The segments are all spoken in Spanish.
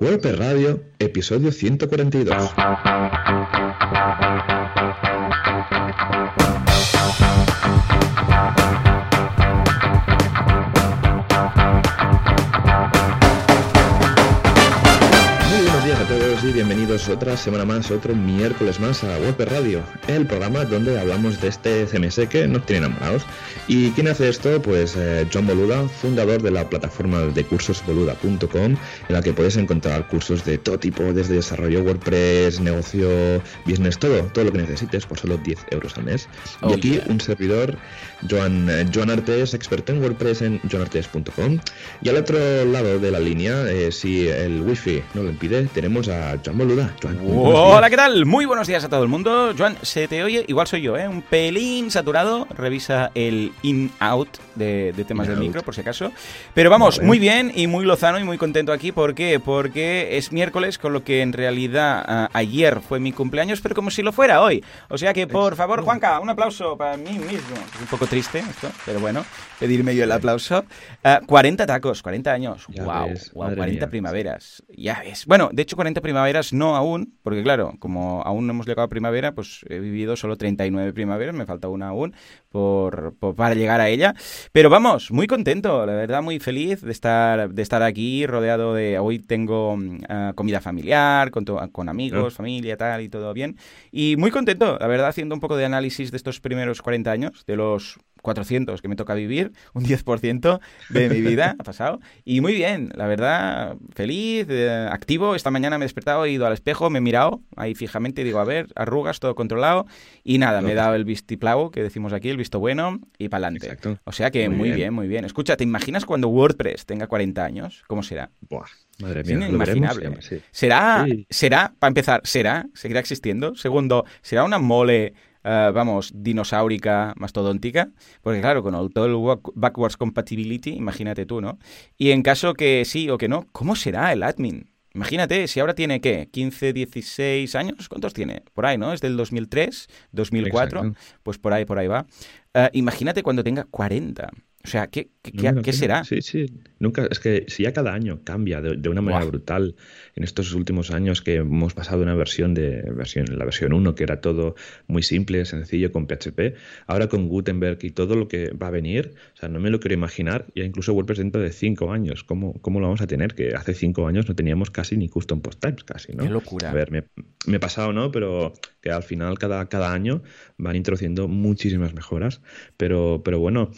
WordPress Radio, episodio 142. Y bienvenidos otra semana más, otro miércoles más a WordPress Radio, el programa donde hablamos de este CMS que nos tiene enamorados. ¿Y quién hace esto? Pues eh, John Boluda, fundador de la plataforma de cursos boluda.com, en la que puedes encontrar cursos de todo tipo, desde desarrollo WordPress, negocio, business, todo, todo lo que necesites por solo 10 euros al mes. Oh, y aquí yeah. un servidor, Joan, eh, Joan Artes, experto en WordPress en joanartes.com. Y al otro lado de la línea, eh, si el wifi no lo impide, tenemos a Joan Boluda. Joan. Hola, ¿qué tal? Muy buenos días a todo el mundo. Joan, se te oye, igual soy yo, ¿eh? Un pelín saturado. Revisa el in-out de, de temas del micro, por si acaso. Pero vamos, Vale. muy bien y muy lozano y muy contento aquí. ¿Por qué? Porque es miércoles, con lo que en realidad ah, ayer fue mi cumpleaños, pero como si lo fuera hoy. O sea que, por favor, Juanca, un aplauso para mí mismo. Es un poco triste esto, pero bueno, pedirme yo el aplauso. Ah, 40 tacos, 40 años. Ya wow, ves, wow, madre 40 mía. primaveras. Ya ves. Bueno, de hecho, 40 primaveras no aún, porque claro, como aún no hemos llegado a primavera, pues he vivido solo 39 primaveras, me falta una aún por, por- para llegar a ella. Pero vamos, muy contento, la verdad, muy feliz de estar, de estar aquí, rodeado de. Hoy tengo mm, ah, comida familiar, con, to- con amigos, familia, tal, y todo bien. Y muy contento, la verdad, haciendo un poco de análisis de estos primeros 40 años, de los 400 que me toca vivir, un 10% de mi vida ha pasado. Y muy bien, la verdad, feliz, eh, activo. Esta mañana me he despertado, he ido al espejo, me he mirado ahí fijamente y digo, a ver, arrugas, todo controlado. Y nada, me he dado el vistiplau, que decimos aquí, el visto bueno, y para adelante. Exacto. O sea que Muy muy bien. bien. muy bien. Escucha, ¿te imaginas cuando WordPress tenga 40 años? ¿Cómo será? Buah, madre mía, veremos, inimaginable. sí. ¿Será, Sí. será, para empezar, será, seguirá existiendo? Segundo, ¿será una mole, eh, vamos, dinosaurica, mastodóntica? Porque claro, con el- todo el back- backwards compatibility, imagínate tú, ¿no? Y en caso que sí o que no, ¿cómo será el admin? Imagínate, si ahora tiene, ¿qué? ¿15, 16 años? ¿Cuántos tiene? Por ahí, ¿no? Es del 2003, 2004, Exacto. pues por ahí, por ahí va. Eh, imagínate cuando tenga 40. O sea, ¿qué, qué, No será? Sí, sí. Nunca, es que si ya cada año cambia de, de una manera brutal en estos últimos años que hemos pasado de una versión de versión, la versión 1 que era todo muy simple, sencillo con PHP, ahora con Gutenberg y todo lo que va a venir, o sea, no me lo quiero imaginar, ya incluso WordPress dentro de 5 años, ¿cómo, ¿cómo lo vamos a tener? Que hace 5 años no teníamos casi ni custom post types, casi, ¿no? Qué locura. A ver, me, me he pasado, ¿no? Pero que al final cada, cada año van introduciendo muchísimas mejoras, pero, pero bueno,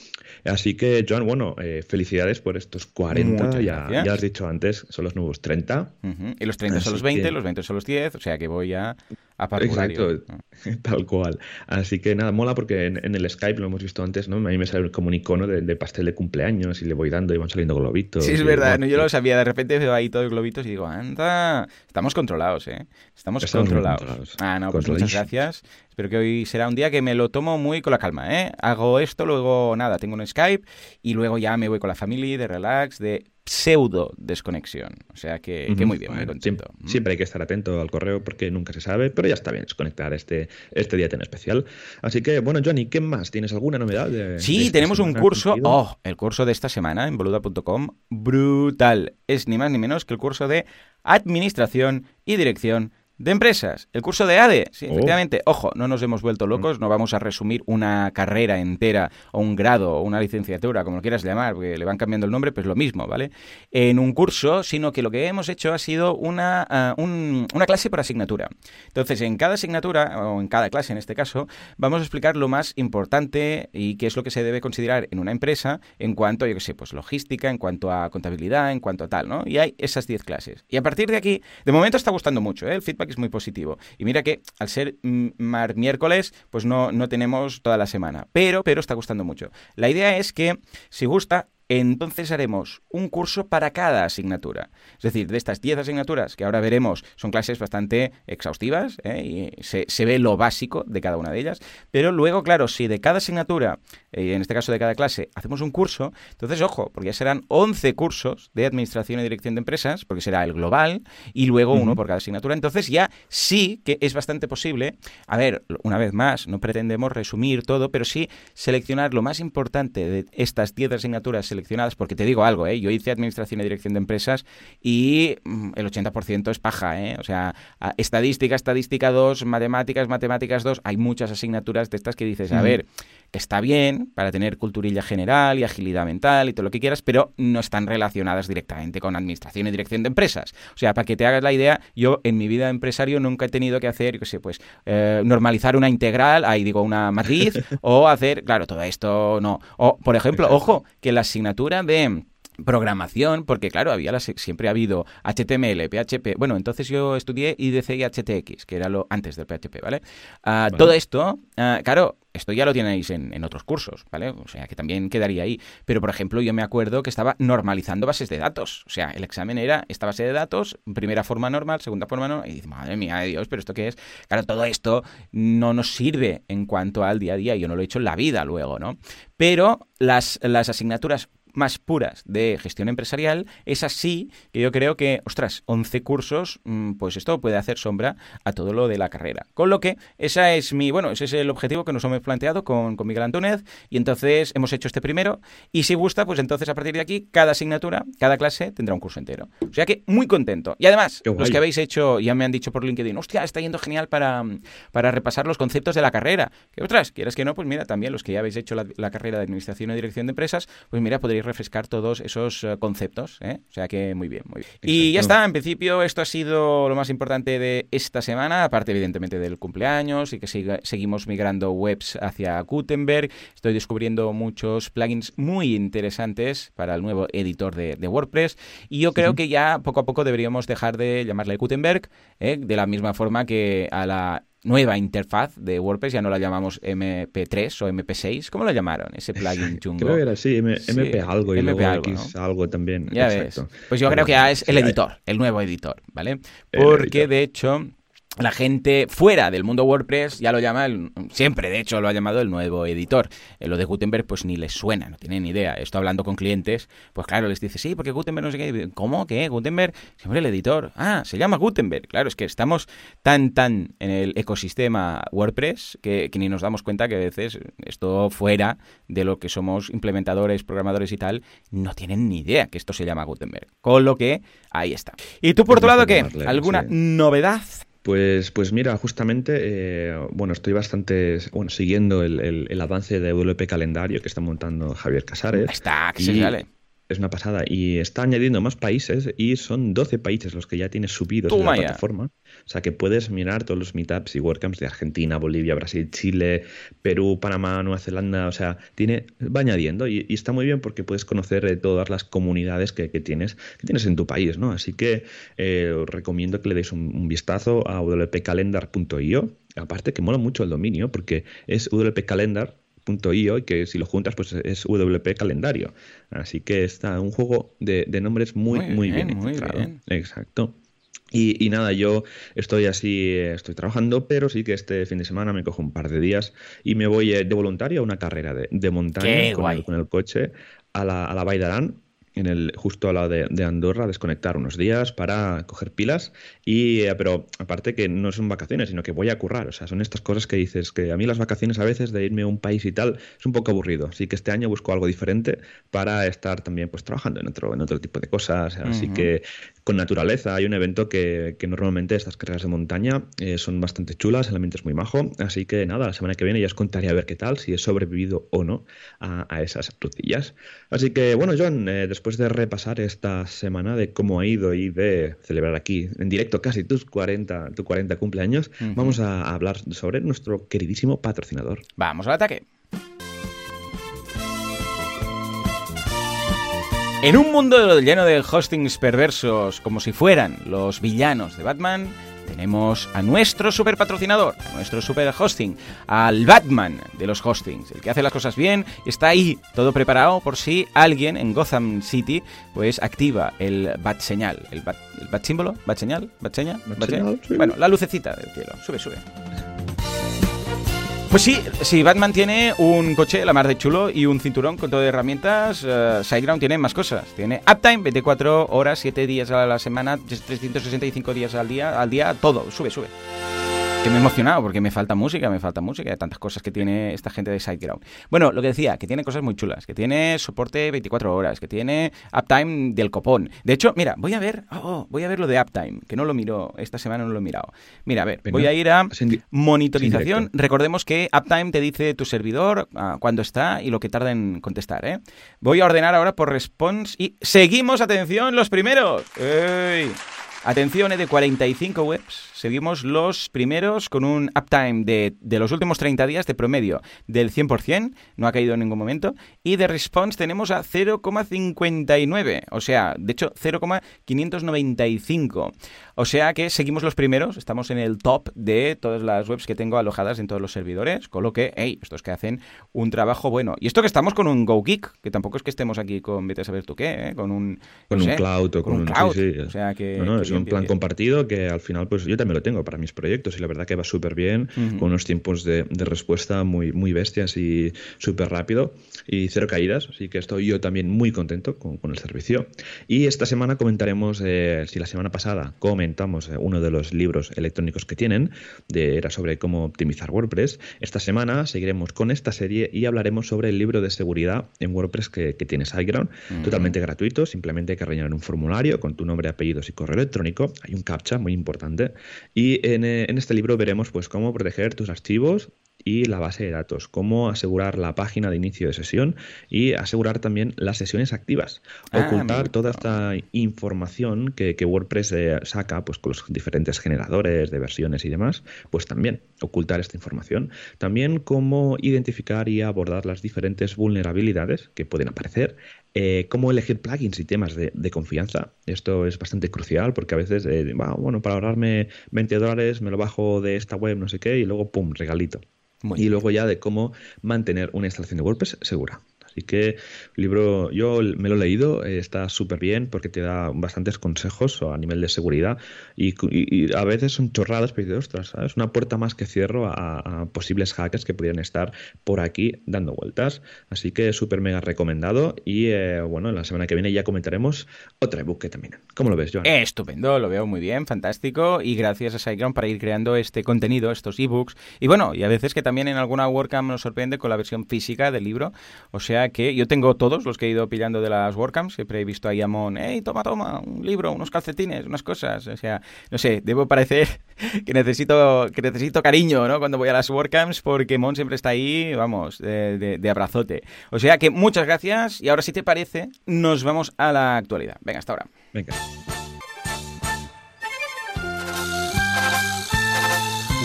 así que Joan, bueno, eh, felicidades por estos 40, Muchas ya, ya has dicho antes, son los nuevos 30. Ujú. Y los 30 son Así los 20, que- los 20 son los 10, o sea que voy ya a. Exacto, tal cual. Así que nada, mola porque en, en el Skype lo hemos visto antes, ¿no? A mí me sale como un icono de, de pastel de cumpleaños y le voy dando y van saliendo globitos. Sí, es verdad, no, yo lo sabía, de repente veo ahí todos los globitos y digo, anda, estamos controlados, ¿eh? Estamos, controlados. controlados. Ah, no, pues muchas gracias. Espero que hoy será un día que me lo tomo muy con la calma, ¿eh? Hago esto, luego nada, tengo un Skype y luego ya me voy con la familia de relax, de pseudo desconexión. O sea que, muy bien, muy Bueno, contento. Siempre, siempre hay que estar atento al correo porque nunca se sabe, pero ya está bien desconectar este, este día tan especial. Así que, bueno, Johnny, ¿qué más? ¿Tienes alguna novedad? De, Sí, tenemos un curso, oh, el curso de esta semana en boluda.com, brutal. Es ni más ni menos que el curso de Administración y Dirección de Empresas. El curso de ADE, sí, Oh. efectivamente. Ojo, no nos hemos vuelto locos, no vamos a resumir una carrera entera o un grado o una licenciatura, como lo quieras llamar, porque le van cambiando el nombre, pues lo mismo, ¿vale? En un curso, sino que lo que hemos hecho ha sido una, ah, un- una clase por asignatura. Entonces, en cada asignatura, o en cada clase en este caso, vamos a explicar lo más importante y qué es lo que se debe considerar en una empresa en cuanto, yo qué sé, pues logística, en cuanto a contabilidad, en cuanto a tal, ¿no? Y hay esas 10 clases. Y a partir de aquí, de momento está gustando mucho, ¿eh? El feedback es muy positivo. Y mira que al ser mm, miércoles, pues no, no tenemos toda la semana. Pero, pero está gustando mucho. La idea es que, si gusta, entonces haremos un curso para cada asignatura. Es decir, de estas 10 asignaturas que ahora veremos, son clases bastante exhaustivas ¿eh? y se, se ve lo básico de cada una de ellas. Pero luego, claro, si de cada asignatura, eh, en este caso de cada clase, hacemos un curso, entonces ojo, porque ya serán 11 cursos de administración y dirección de empresas, porque será el global y luego uno por cada asignatura. Entonces ya sí que es bastante posible, a ver, una vez más, no pretendemos resumir todo, pero sí seleccionar lo más importante de estas 10 asignaturas seleccionadas, porque te digo algo, ¿eh? yo hice Administración y Dirección de Empresas y mm, el 80% es paja, ¿eh? o sea, estadística, estadística 2, matemáticas, matemáticas 2, hay muchas asignaturas de estas que dices, a ver, que está bien para tener culturilla general y agilidad mental y todo lo que quieras, pero no están relacionadas directamente con Administración y Dirección de Empresas. O sea, para que te hagas la idea, yo en mi vida de empresario nunca he tenido que hacer, qué sé, pues eh, normalizar una integral, ahí digo una matriz, o hacer, claro, todo esto no. O, por ejemplo, ojo, que la asignatura de programación, porque claro, había las, siempre ha habido HTML, PHP. Bueno, entonces yo estudié IDC y HTX, que era lo antes del PHP, ¿vale? Ah, todo esto, ah, claro, esto ya lo tenéis en, en, otros cursos, ¿vale? O sea, que también quedaría ahí. Pero, por ejemplo, yo me acuerdo que estaba normalizando bases de datos. O sea, el examen era esta base de datos, primera forma normal, segunda forma normal. Y dices, madre mía de Dios, ¿pero esto qué es? Claro, todo esto no nos sirve en cuanto al día a día. Yo no lo he hecho en la vida luego, ¿no? Pero las, las asignaturas más puras de gestión empresarial, es así que yo creo que, ostras, 11 cursos, mm, pues esto puede hacer sombra a todo lo de la carrera. Con lo que esa es mi, bueno, ese es el objetivo que nos hemos planteado con, con Miguel Antúnez y entonces hemos hecho este primero y si gusta, pues entonces a partir de aquí, cada asignatura, cada clase tendrá un curso entero. O sea que muy contento. Y además, los que habéis hecho, ya me han dicho por LinkedIn, hostia, está yendo genial para, para repasar los conceptos de la carrera. Que otras, quieres que no, pues mira, también los que ya habéis hecho la, la carrera de Administración y Dirección de Empresas, pues mira, podréis refrescar todos esos eh, conceptos. ¿eh? O sea que muy bien, muy bien. Y ya está, en principio esto ha sido lo más importante de esta semana, aparte evidentemente del cumpleaños y que seguimos migrando webs hacia Gutenberg. Estoy descubriendo muchos plugins muy interesantes para el nuevo editor de, WordPress y yo creo que ya poco a poco deberíamos dejar de llamarle Gutenberg, ¿eh? de la misma forma que a la nueva interfaz de WordPress, ya no la llamamos MP3 o MP6, ¿cómo la llamaron? Ese plugin chungo. Creo que era así, MP algo y MP algo, X algo también. Ya ves. Pues yo creo que ya es el editor, el nuevo editor, ¿vale? Porque de hecho la gente fuera del mundo WordPress ya lo llama, siempre de hecho lo ha llamado el nuevo editor. Eh, lo de Gutenberg pues ni les suena, no tienen ni idea. Estoy hablando con clientes, pues claro, les dice, sí, porque Gutenberg no sé qué. ¿Cómo? ¿Qué? Gutenberg, siempre el editor. Ah, se llama Gutenberg. Claro, es que estamos tan, tan en el ecosistema WordPress que, que ni nos damos cuenta que a veces esto fuera de lo que somos implementadores, programadores y tal, no tienen ni idea que esto se llama Gutenberg. Con lo que ahí está. ¿Y tú por otro lado qué? ¿Alguna novedad? Pues, pues mira, justamente, eh, bueno, estoy bastante, bueno, siguiendo el, el, avance de WP Calendario que está montando Javier Casares. Está, que se sale es una pasada. Y está añadiendo más países y son 12 países los que ya tienes subidos en la plataforma. O sea que puedes mirar todos los meetups y WordCamps de Argentina, Bolivia, Brasil, Chile, Perú, Panamá, Nueva Zelanda. O sea, tiene, va añadiendo y, está muy bien porque puedes conocer eh, todas las comunidades que, tienes, que tienes en tu país, ¿no? Así que eh, os recomiendo que le deis un, un vistazo a wpcalendar.io. Aparte que mola mucho el dominio porque es wpcalendar .io y que si lo juntas pues es WP calendario. Así que está un juego de, nombres muy, muy, bien, encontrado. Exacto. Y, nada, yo estoy así, estoy trabajando, pero sí que este fin de semana me cojo un par de días y me voy eh, de voluntario a una carrera de, montaña con el, con el, coche a la, a la en el, justo al lado de, Andorra, desconectar unos días para coger pilas. Y, eh, pero aparte que no son vacaciones, sino que voy a currar. O sea, son estas cosas que dices que a mí las vacaciones a veces de irme a un país y tal es un poco aburrido. Así que este año busco algo diferente para estar también pues trabajando en otro, en otro tipo de cosas. Así que con naturaleza hay un evento que, normalmente estas carreras de montaña eh, son bastante chulas, el ambiente es muy majo. Así que nada, la semana que viene ya os contaré a ver qué tal, si he sobrevivido o no a, esas rutillas. Así que bueno, John, eh, después después de repasar esta semana de cómo ha ido y de celebrar aquí en directo casi tus 40, tu 40 cumpleaños, vamos a hablar sobre nuestro queridísimo patrocinador. Vamos al ataque. En un mundo lleno de hostings perversos como si fueran los villanos de Batman, tenemos a nuestro super patrocinador, a nuestro super hosting, al Batman de los hostings, el que hace las cosas bien, está ahí todo preparado por si alguien en Gotham City pues activa el bat señal, el bat, símbolo, bat señal, bat señal, bueno, la lucecita del cielo, sube, sube. Pues sí, sí, Batman tiene un coche, la mar de chulo, y un cinturón con todo de herramientas. Uh, Sideground tiene más cosas. Tiene Uptime, 24 horas, 7 días a la semana, 365 días al día, al día, todo. Sube, sube. Que me he emocionado porque me falta música, me falta música, de tantas cosas que tiene esta gente de SiteGround. Bueno, lo que decía, que tiene cosas muy chulas, que tiene soporte 24 horas, que tiene uptime del copón. De hecho, mira, voy a ver, oh, oh, voy a ver lo de uptime, que no lo miro, esta semana no lo he mirado. Mira, a ver, voy a ir a monitorización. Recordemos que uptime te dice tu servidor uh, cuándo está y lo que tarda en contestar, ¿eh? Voy a ordenar ahora por response y seguimos, atención, los primeros. ¡Ey! Atención, ¿eh? de 45 webs, seguimos los primeros con un uptime de, de, los últimos 30 días de promedio del 100%, no ha caído en ningún momento, y de response tenemos a 0,59, o sea, de hecho 0,595. O sea que seguimos los primeros, estamos en el top de todas las webs que tengo alojadas en todos los servidores, con lo que, hey, estos que hacen un trabajo bueno. Y esto que estamos con un GoGeek, que tampoco es que estemos aquí con, vete a saber tú qué, ¿eh? con un... Con un cloud o con, un cloud. Sí, sí. O sea que... No, no, es un plan bien. compartido que al final, pues yo también lo tengo para mis proyectos y la verdad que va súper bien, uh -huh. con unos tiempos de, de, respuesta muy, muy bestias y súper rápido y cero caídas, así que estoy yo también muy contento con, con el servicio. Y esta semana comentaremos, eh, si la semana pasada comentamos uno de los libros electrónicos que tienen, de, era sobre cómo optimizar WordPress, esta semana seguiremos con esta serie y hablaremos sobre el libro de seguridad en WordPress que, que tiene SiteGround, uh -huh. totalmente gratuito, simplemente hay que rellenar un formulario con tu nombre, apellidos y correo electrónico, hay un captcha muy importante. Y en, eh, en este libro veremos pues cómo proteger tus archivos y la base de datos, cómo asegurar la página de inicio de sesión y asegurar también las sesiones activas, ah, ocultar toda esta información que, que WordPress eh, saca pues con los diferentes generadores de versiones y demás, pues también ocultar esta información, también cómo identificar y abordar las diferentes vulnerabilidades que pueden aparecer, eh, cómo elegir plugins y temas de, de, confianza. Esto es bastante crucial porque a veces, eh, bueno, para ahorrarme 20 dólares me lo bajo de esta web, no sé qué, y luego, ¡pum!, regalito. Muy y luego ya de cómo mantener una instalación de WordPress segura. Así que libro, yo me lo he leído, eh, está súper bien porque te da bastantes consejos a nivel de seguridad y, y, y a veces son chorradas, pero dices, ostras, ¿sabes? Una puerta más que cierro a, a posibles hackers que pudieran estar por aquí dando vueltas. Así que súper mega recomendado y eh, bueno, la semana que viene ya comentaremos otro ebook que también. ¿Cómo lo ves, Joan? Estupendo, lo veo muy bien, fantástico y gracias a SiteGround para ir creando este contenido, estos ebooks y bueno, y a veces que también en alguna WordCamp nos sorprende con la versión física del libro, o sea que yo tengo todos los que he ido pillando de las WordCamps. Siempre he visto ahí a Mon, hey, toma, toma, un libro, unos calcetines, unas cosas. O sea, no sé, debo parecer que necesito, que necesito cariño, ¿no? Cuando voy a las WordCamps, porque Mon siempre está ahí, vamos, de, de, de abrazote. O sea que muchas gracias y ahora, si te parece, nos vamos a la actualidad. Venga, hasta ahora. Venga.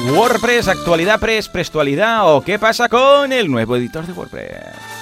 WordPress, actualidad, press, prestualidad o qué pasa con el nuevo editor de WordPress.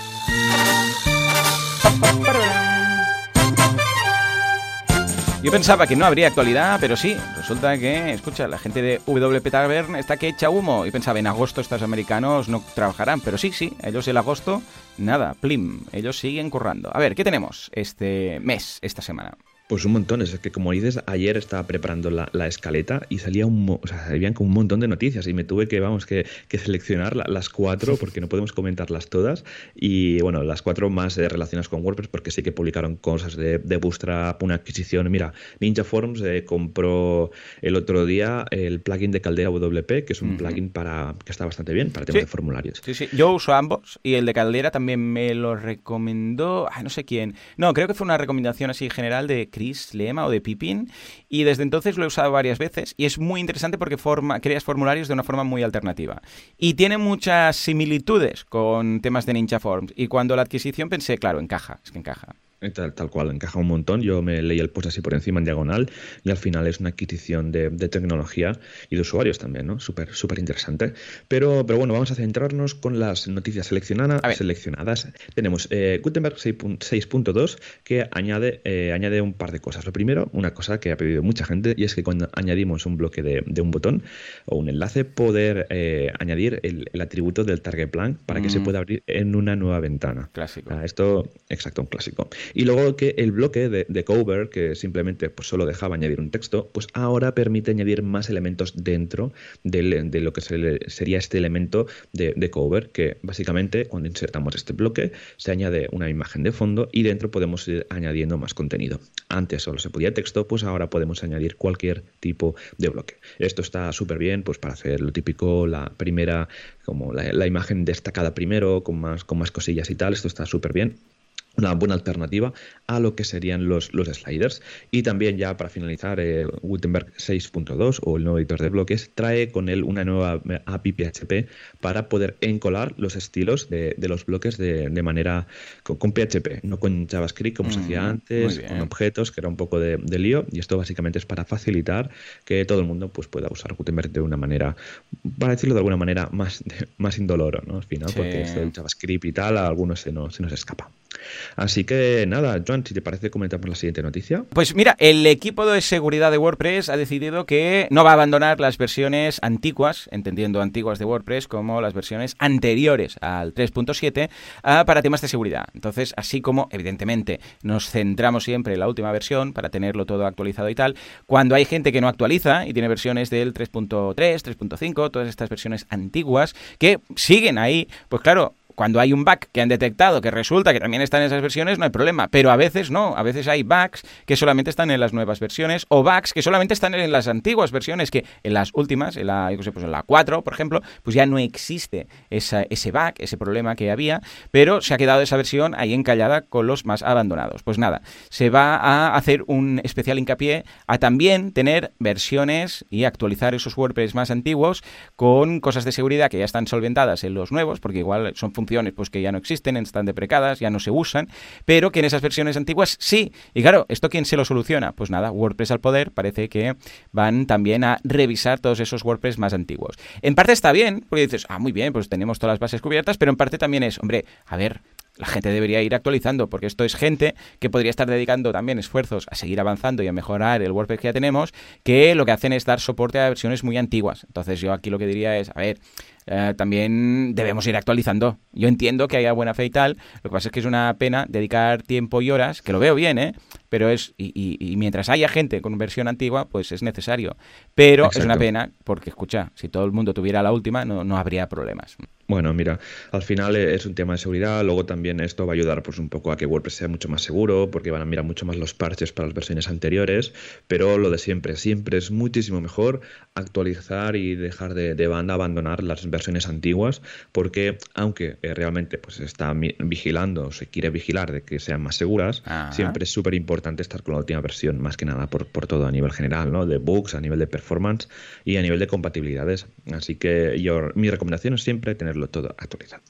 Yo pensaba que no habría actualidad, pero sí, resulta que, escucha, la gente de WP Tavern está que echa humo. Y pensaba, en agosto estos americanos no trabajarán, pero sí, sí, ellos el agosto, nada, plim, ellos siguen currando. A ver, ¿qué tenemos este mes, esta semana? Pues un montón, es que como dices, ayer estaba preparando la, la escaleta y salía un, o sea, habían como un montón de noticias y me tuve que, vamos, que, que seleccionar la, las cuatro porque no podemos comentarlas todas y bueno, las cuatro más eh, relacionadas con WordPress porque sí que publicaron cosas de, de Bootstrap, una adquisición, mira, Ninja Forms eh, compró el otro día el plugin de Caldera WP, que es un uh -huh. plugin para que está bastante bien para temas sí. de formularios. Sí, sí, yo uso ambos y el de Caldera también me lo recomendó, no sé quién, no, creo que fue una recomendación así general de Chris Lema o de Pippin y desde entonces lo he usado varias veces y es muy interesante porque forma, creas formularios de una forma muy alternativa. Y tiene muchas similitudes con temas de Ninja Forms y cuando la adquisición pensé, claro, encaja, es que encaja. Tal, tal, cual, encaja un montón. Yo me leí el post así por encima en diagonal y al final es una adquisición de, de tecnología y de usuarios también, ¿no? Súper, súper interesante. Pero, pero bueno, vamos a centrarnos con las noticias seleccionadas. seleccionadas. Tenemos eh, Gutenberg 6.2 que añade, eh, añade un par de cosas. Lo primero, una cosa que ha pedido mucha gente y es que cuando añadimos un bloque de, de un botón o un enlace, poder eh, añadir el, el, atributo del target blank para que mm. se pueda abrir en una nueva ventana. Clásico. Ah, esto, exacto, un clásico. Y luego que el bloque de, cover, que simplemente pues, solo dejaba añadir un texto, pues ahora permite añadir más elementos dentro de lo que sería este elemento de, cover, que básicamente cuando insertamos este bloque se añade una imagen de fondo y dentro podemos ir añadiendo más contenido. Antes solo se podía texto, pues ahora podemos añadir cualquier tipo de bloque. Esto está súper bien pues para hacer lo típico, la primera, como la, la, imagen destacada primero, con más, con más cosillas y tal. Esto está súper bien una buena alternativa a lo que serían los, los sliders. Y también ya para finalizar, eh, Gutenberg 6.2 o el nuevo editor de bloques trae con él una nueva API PHP para poder encolar los estilos de, los bloques de, manera con, PHP, no con JavaScript como se hacía mm, antes, con objetos, que era un poco de, lío. Y esto básicamente es para facilitar que todo el mundo pues, pueda usar Gutenberg de una manera, para decirlo de alguna manera, más, más indoloro, ¿no? Al final, porque esto del JavaScript y tal, a algunos se nos, se nos escapa. Así que nada, Joan, si te parece, comentamos la siguiente noticia. Pues mira, el equipo de seguridad de WordPress ha decidido que no va a abandonar las versiones antiguas, entendiendo antiguas de WordPress, como las versiones anteriores al 3.7 ah, para temas de seguridad. Entonces, así como, evidentemente, nos centramos siempre en la última versión para tenerlo todo actualizado y tal, cuando hay gente que no actualiza y tiene versiones del 3.3, 3.5, todas estas versiones antiguas que siguen ahí, pues claro, cuando hay un bug que han detectado que resulta que también están en esas versiones, no hay problema. Pero a veces no, a veces hay bugs que solamente están en las nuevas versiones o bugs que solamente están en las antiguas versiones, que en las últimas, en la, yo sé, pues en la 4, por ejemplo, pues ya no existe ese bug, ese problema que había, pero se ha quedado esa versión ahí encallada con los más abandonados. Pues nada, se va a hacer un especial hincapié a también tener versiones y actualizar esos WordPress más antiguos con cosas de seguridad que ya están solventadas en los nuevos, porque igual son funciones pues que ya no existen, están deprecadas, ya no se usan, pero que en esas versiones antiguas sí. Y claro, ¿esto quién se lo soluciona? Pues nada, WordPress al poder parece que van también a revisar todos esos WordPress más antiguos. En parte está bien, porque dices, ah, muy bien, pues tenemos todas las bases cubiertas, pero en parte también es, hombre, a ver, la gente debería ir actualizando, porque esto es gente que podría estar dedicando también esfuerzos a seguir avanzando y a mejorar el WordPress que ya tenemos, que lo que hacen es dar soporte a versiones muy antiguas. Entonces yo aquí lo que diría es, a ver, eh, también debemos ir actualizando. Yo entiendo que haya buena fe y tal, lo que pasa es que es una pena dedicar tiempo y horas, que lo veo bien, ¿eh? Pero es, y, mientras haya gente con versión antigua, pues es necesario. Pero es una pena, porque escucha, si todo el mundo tuviera la última, no, no habría problemas. Bueno, mira, al final es un tema de seguridad, luego también esto va a ayudar pues un poco a que WordPress sea mucho más seguro, porque van a mirar mucho más los parches para las versiones anteriores, pero lo de siempre, siempre es muchísimo mejor actualizar y dejar de, de banda, abandonar las versiones antiguas, porque aunque eh, realmente pues se está vigilando, se quiere vigilar de que sean más seguras, siempre es súper importante estar con la última versión, más que nada por, por todo a nivel general, ¿no? De bugs, a nivel de performance y a nivel de compatibilidades. Así que yo, mi recomendación es siempre tener todo actualizado.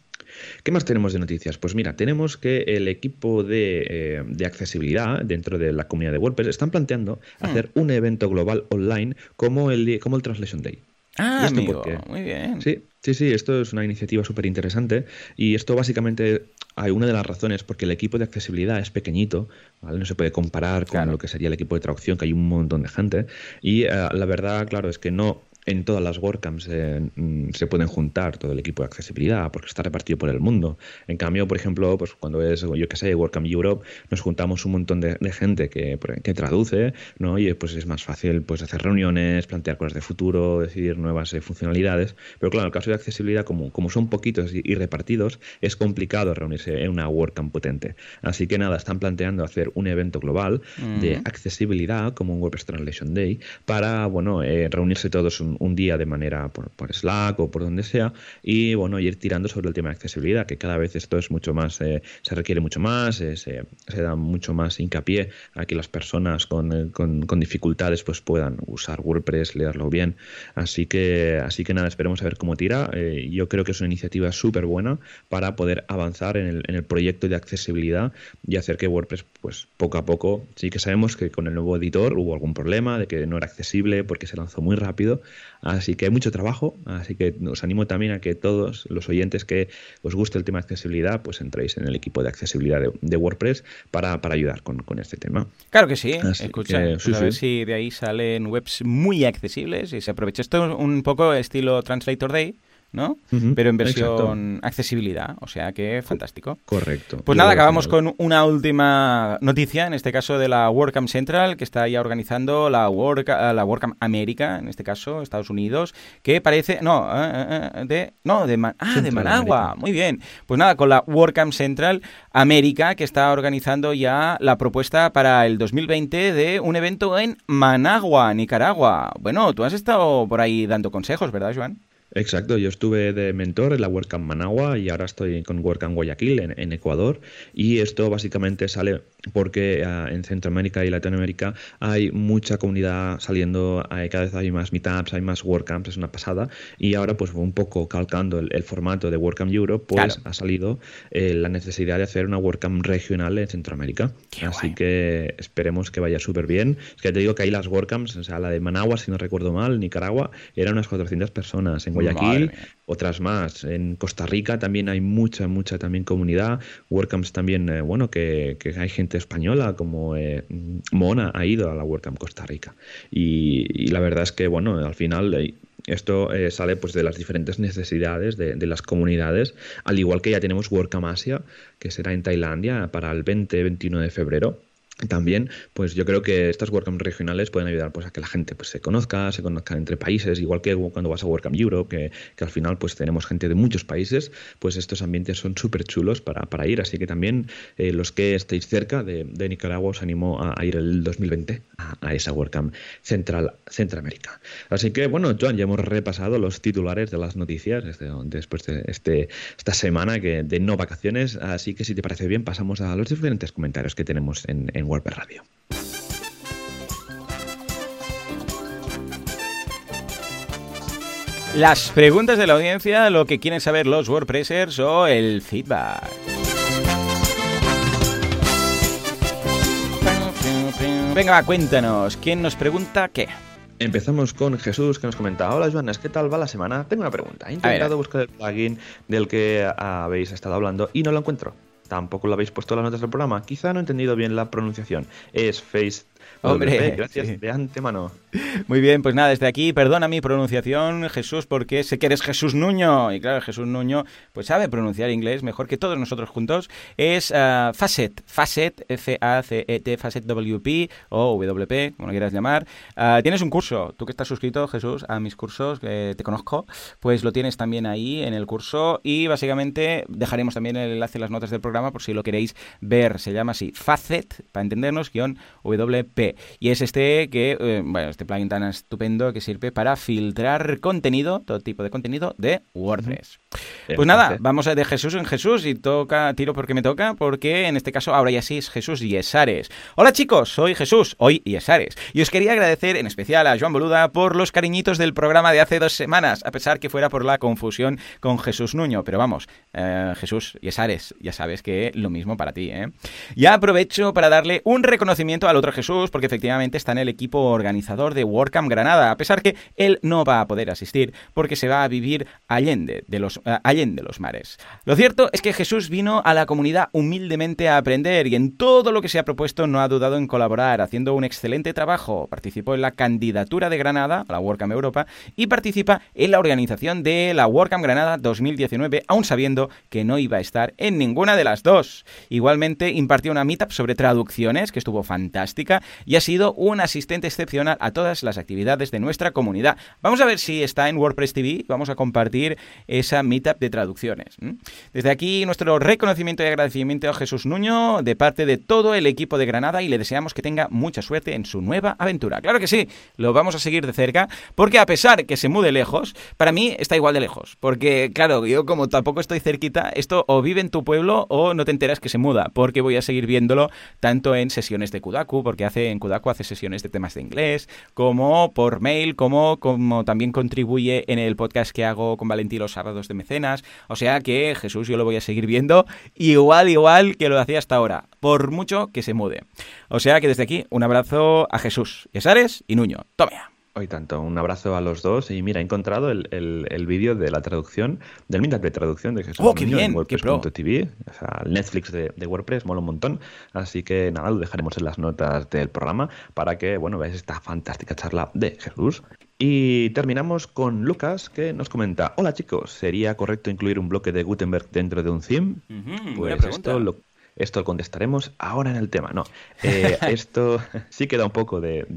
¿Qué más tenemos de noticias? Pues mira, tenemos que el equipo de, eh, accesibilidad dentro de la comunidad de WordPress están planteando hmm. hacer un evento global online como el, como el Translation Day. Ah, amigo, muy bien. Sí, sí, sí, esto es una iniciativa súper interesante y esto básicamente hay una de las razones porque el equipo de accesibilidad es pequeñito, ¿vale? no se puede comparar con lo que sería el equipo de traducción, que hay un montón de gente y eh, la verdad, claro, es que no en todas las WordCamps eh, mm, se pueden juntar todo el equipo de accesibilidad porque está repartido por el mundo. En cambio, por ejemplo, pues cuando es, yo que sé, WordCamp Europe, nos juntamos un montón de, gente que, que, traduce, ¿no? Y pues es más fácil pues hacer reuniones, plantear cosas de futuro, decidir nuevas eh, funcionalidades. Pero claro, en el caso de accesibilidad, como, como son poquitos y, repartidos, es complicado reunirse en una WordCamp potente. Así que nada, están planteando hacer un evento global de accesibilidad, como un WordPress Translation Day, para, bueno, eh, reunirse todos un, un día de manera por, Slack o por donde sea y bueno, ir tirando sobre el tema de accesibilidad, que cada vez esto es mucho más, eh, se requiere mucho más, eh, se, da mucho más hincapié a que las personas con, eh, con, dificultades pues puedan usar WordPress, leerlo bien. Así que, así que nada, esperemos a ver cómo tira. yo creo que es una iniciativa súper buena para poder avanzar en el, en el proyecto de accesibilidad y hacer que WordPress pues poco a poco, sí que sabemos que con el nuevo editor hubo algún problema de que no era accesible porque se lanzó muy rápido, Así que hay mucho trabajo, así que os animo también a que todos los oyentes que os guste el tema de accesibilidad, pues entréis en el equipo de accesibilidad de, WordPress para, ayudar con, este tema. Claro que sí, escucha, pues a ver si de ahí salen webs muy accesibles y se aprovecha. Esto un poco estilo Translator Day, ¿no? Pero en versión accesibilidad, o sea que fantástico. Correcto. Pues nada, acabamos con una última noticia, en este caso de la WordCamp Central, que está ya organizando la, Work, la WordCamp América, en este caso, Estados Unidos, que parece, no, eh, eh, eh, de, no, de, ah, de Managua, muy bien. Pues nada, con la WordCamp Central América, que está organizando ya la propuesta para el 2020 de un evento en Managua, Nicaragua. Bueno, tú has estado por ahí dando consejos, ¿verdad, Joan? Exacto, yo estuve de mentor en la WordCamp Managua y ahora estoy con WordCamp Guayaquil en, Ecuador y esto básicamente sale porque ah, en Centroamérica y Latinoamérica hay mucha comunidad saliendo, cada vez hay más meetups, hay más WordCamps, es una pasada y ahora pues un poco calcando el, formato de WordCamp Europe pues ha salido eh, la necesidad de hacer una WordCamp regional en Centroamérica. Así que esperemos que vaya súper bien. Es que te digo que hay las WordCamps, o sea, la de Managua, si no recuerdo mal, Nicaragua, eran unas 400 personas. En Guayaquil, otras más. En Costa Rica también hay mucha, mucha también comunidad. WordCamps también, eh, bueno, que, hay gente española como eh, Mona ha ido a la WordCamp Costa Rica. Y, la verdad es que, bueno, al final... Eh, esto sale pues de las diferentes necesidades de, de, las comunidades, al igual que ya tenemos WordCamp Asia, que será en Tailandia para el 20-21 de febrero también, pues yo creo que estas WordCamp regionales pueden ayudar pues, a que la gente pues, se conozca, se conozca entre países, igual que cuando vas a WordCamp Europe, que, que al final pues tenemos gente de muchos países, pues estos ambientes son súper chulos para, para, ir, así que también eh, los que estéis cerca de, Nicaragua os animo a, ir el 2020 a, esa WordCamp Central, Centroamérica. Así que bueno, Joan, ya hemos repasado los titulares de las noticias después de este, esta semana que, de no vacaciones, así que si te parece bien pasamos a los diferentes comentarios que tenemos en, en WordPress Radio. Las preguntas de la audiencia, lo que quieren saber los WordPressers o el feedback. Venga, cuéntanos, ¿quién nos pregunta qué? Empezamos con Jesús que nos comenta, hola Joanas, ¿qué tal va la semana? Tengo una pregunta, he intentado buscar el plugin del que habéis estado hablando y no lo encuentro. Tampoco lo habéis puesto en las notas del programa. Quizá no he entendido bien la pronunciación. Es Face Hombre, gracias de antemano. Muy bien, pues nada, desde aquí, perdona mi pronunciación, Jesús, porque sé que eres Jesús Nuño. Y claro, Jesús Nuño, pues sabe pronunciar inglés mejor que todos nosotros juntos. Es uh, Facet, Facet, F-A-C-E-T, Facet WP o WP, como lo quieras llamar. Ah, tienes un curso, tú que estás suscrito, Jesús, a mis cursos, que te conozco, pues lo tienes también ahí en el curso. Y básicamente dejaremos también el enlace en las notas del programa por si lo queréis ver. Se llama así, Facet, para entendernos, guion WP. Y es este que, eh, bueno, este plugin tan estupendo que sirve para filtrar contenido, todo tipo de contenido de WordPress. Pues nada, vamos a de Jesús en Jesús y toca, tiro porque me toca, porque en este caso ahora ya sí es Jesús Yesares. Hola chicos, soy Jesús, hoy Yesares. Y os quería agradecer en especial a Joan Boluda por los cariñitos del programa de hace dos semanas, a pesar que fuera por la confusión con Jesús Nuño. Pero vamos, eh, Jesús Yesares, ya sabes que lo mismo para ti, ¿eh? Ya aprovecho para darle un reconocimiento al otro Jesús, porque efectivamente está en el equipo organizador de WordCamp Granada, a pesar que él no va a poder asistir porque se va a vivir allende de los eh, allende los mares. Lo cierto es que Jesús vino a la comunidad humildemente a aprender y en todo lo que se ha propuesto no ha dudado en colaborar, haciendo un excelente trabajo. Participó en la candidatura de Granada a la WordCamp Europa y participa en la organización de la WordCamp Granada 2019, aún sabiendo que no iba a estar en ninguna de las dos. Igualmente impartió una meetup sobre traducciones que estuvo fantástica y ha sido un asistente excepcional a todas las actividades de nuestra comunidad. Vamos a ver si está en WordPress TV, vamos a compartir esa meetup de traducciones. Desde aquí nuestro reconocimiento y agradecimiento a Jesús Nuño de parte de todo el equipo de Granada y le deseamos que tenga mucha suerte en su nueva aventura. Claro que sí, lo vamos a seguir de cerca porque a pesar que se mude lejos, para mí está igual de lejos. Porque claro, yo como tampoco estoy cerquita, esto o vive en tu pueblo o no te enteras que se muda, porque voy a seguir viéndolo tanto en sesiones de Kudaku, porque hace en Kudaku hace sesiones de temas de inglés, como por mail, como, como también contribuye en el podcast que hago con Valentín los sábados de mecenas. O sea que Jesús yo lo voy a seguir viendo igual, igual que lo hacía hasta ahora, por mucho que se mude. O sea que desde aquí un abrazo a Jesús, Yesares y Nuño. Tome Hoy tanto, un abrazo a los dos. Y mira, he encontrado el, el, vídeo de la traducción, del Meetup de traducción de Jesús oh, qué bien, en WordPress.tv, o sea, el Netflix de, de, WordPress, mola un montón, así que nada, lo dejaremos en las notas del programa para que, bueno, veáis esta fantástica charla de Jesús. Y terminamos con Lucas, que nos comenta, hola chicos, ¿sería correcto incluir un bloque de Gutenberg dentro de un theme? pues esto lo, esto lo contestaremos ahora en el tema. No, eh, esto sí queda un poco de,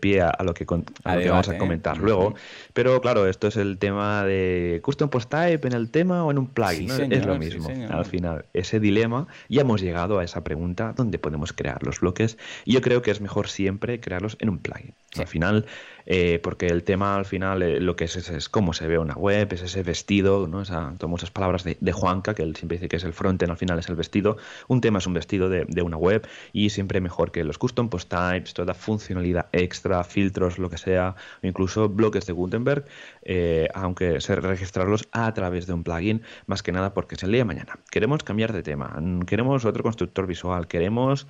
pie a, lo que, vamos a ¿eh? comentar luego. Pero claro, esto es el tema de custom post type en el tema o en un plugin. es lo mismo. Al final, ese dilema, ya hemos llegado a esa pregunta, ¿dónde podemos crear los bloques? Y yo creo que es mejor siempre crearlos en un plugin. Al final, eh, porque el tema al final eh, lo que es, es, cómo se ve una web, es ese vestido, ¿no? Esa, tomo esas palabras de, Juanca, que él siempre dice que es el frontend, al final es el vestido. Un tema es un vestido de, de, una web y siempre mejor que los custom post types, toda funcionalidad extra, filtros, lo que sea, incluso bloques de Gutenberg, eh, aunque se registrarlos a través de un plugin, más que nada porque es el día de mañana. Queremos cambiar de tema, queremos otro constructor visual, queremos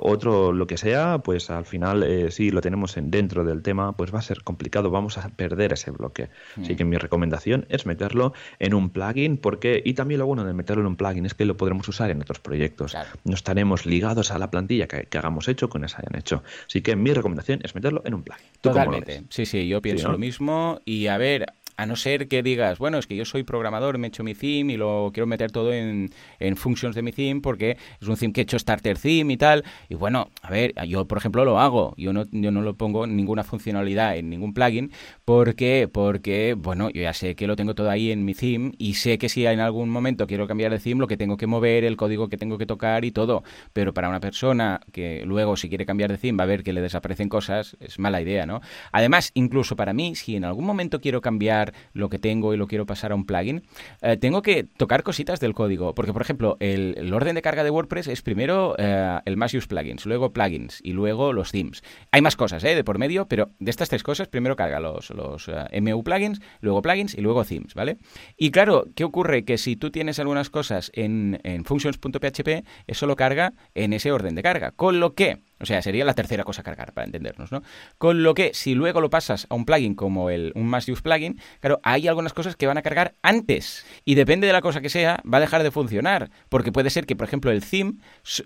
otro lo que sea, pues al final sí lo tenemos en, dentro del tema, pues va a ser complicado, vamos a perder ese bloque. Así que mi recomendación es meterlo en un plugin, porque, y también lo bueno de meterlo en un plugin es que lo podremos usar en otros proyectos. No estaremos ligados a la plantilla que, hagamos hecho con esa hayan hecho. Así que mi recomendación es meterlo en un plugin. Totalmente. Sí, sí, yo pienso lo mismo. Y a ver, a no ser que digas, bueno, es que yo soy programador, me he hecho mi theme y lo quiero meter todo en, en functions de mi theme porque es un theme que he hecho starter theme y tal. Y bueno, a ver, yo por ejemplo lo hago, yo no, yo no lo pongo ninguna funcionalidad en ningún plugin. ¿Por qué? Porque, bueno, yo ya sé que lo tengo todo ahí en mi theme y sé que si en algún momento quiero cambiar de theme, lo que tengo que mover, el código que tengo que tocar y todo. Pero para una persona que luego si quiere cambiar de theme va a ver que le desaparecen cosas, es mala idea, ¿no? Además, incluso para mí, si en algún momento quiero cambiar lo que tengo y lo quiero pasar a un plugin, eh, tengo que tocar cositas del código. Porque, por ejemplo, el, orden de carga de WordPress es primero eh, el más use plugins, luego plugins y luego los themes. Hay más cosas ¿eh? de por medio, pero de estas tres cosas, primero carga los, los MU plugins, luego plugins y luego themes, ¿vale? Y claro, ¿qué ocurre? Que si tú tienes algunas cosas en, en functions.php, eso lo carga en ese orden de carga. Con lo que o sea, sería la tercera cosa a cargar, para entendernos, ¿no? Con lo que, si luego lo pasas a un plugin como el, un Mass Use plugin, claro, hay algunas cosas que van a cargar antes. Y depende de la cosa que sea, va a dejar de funcionar. Porque puede ser que, por ejemplo, el theme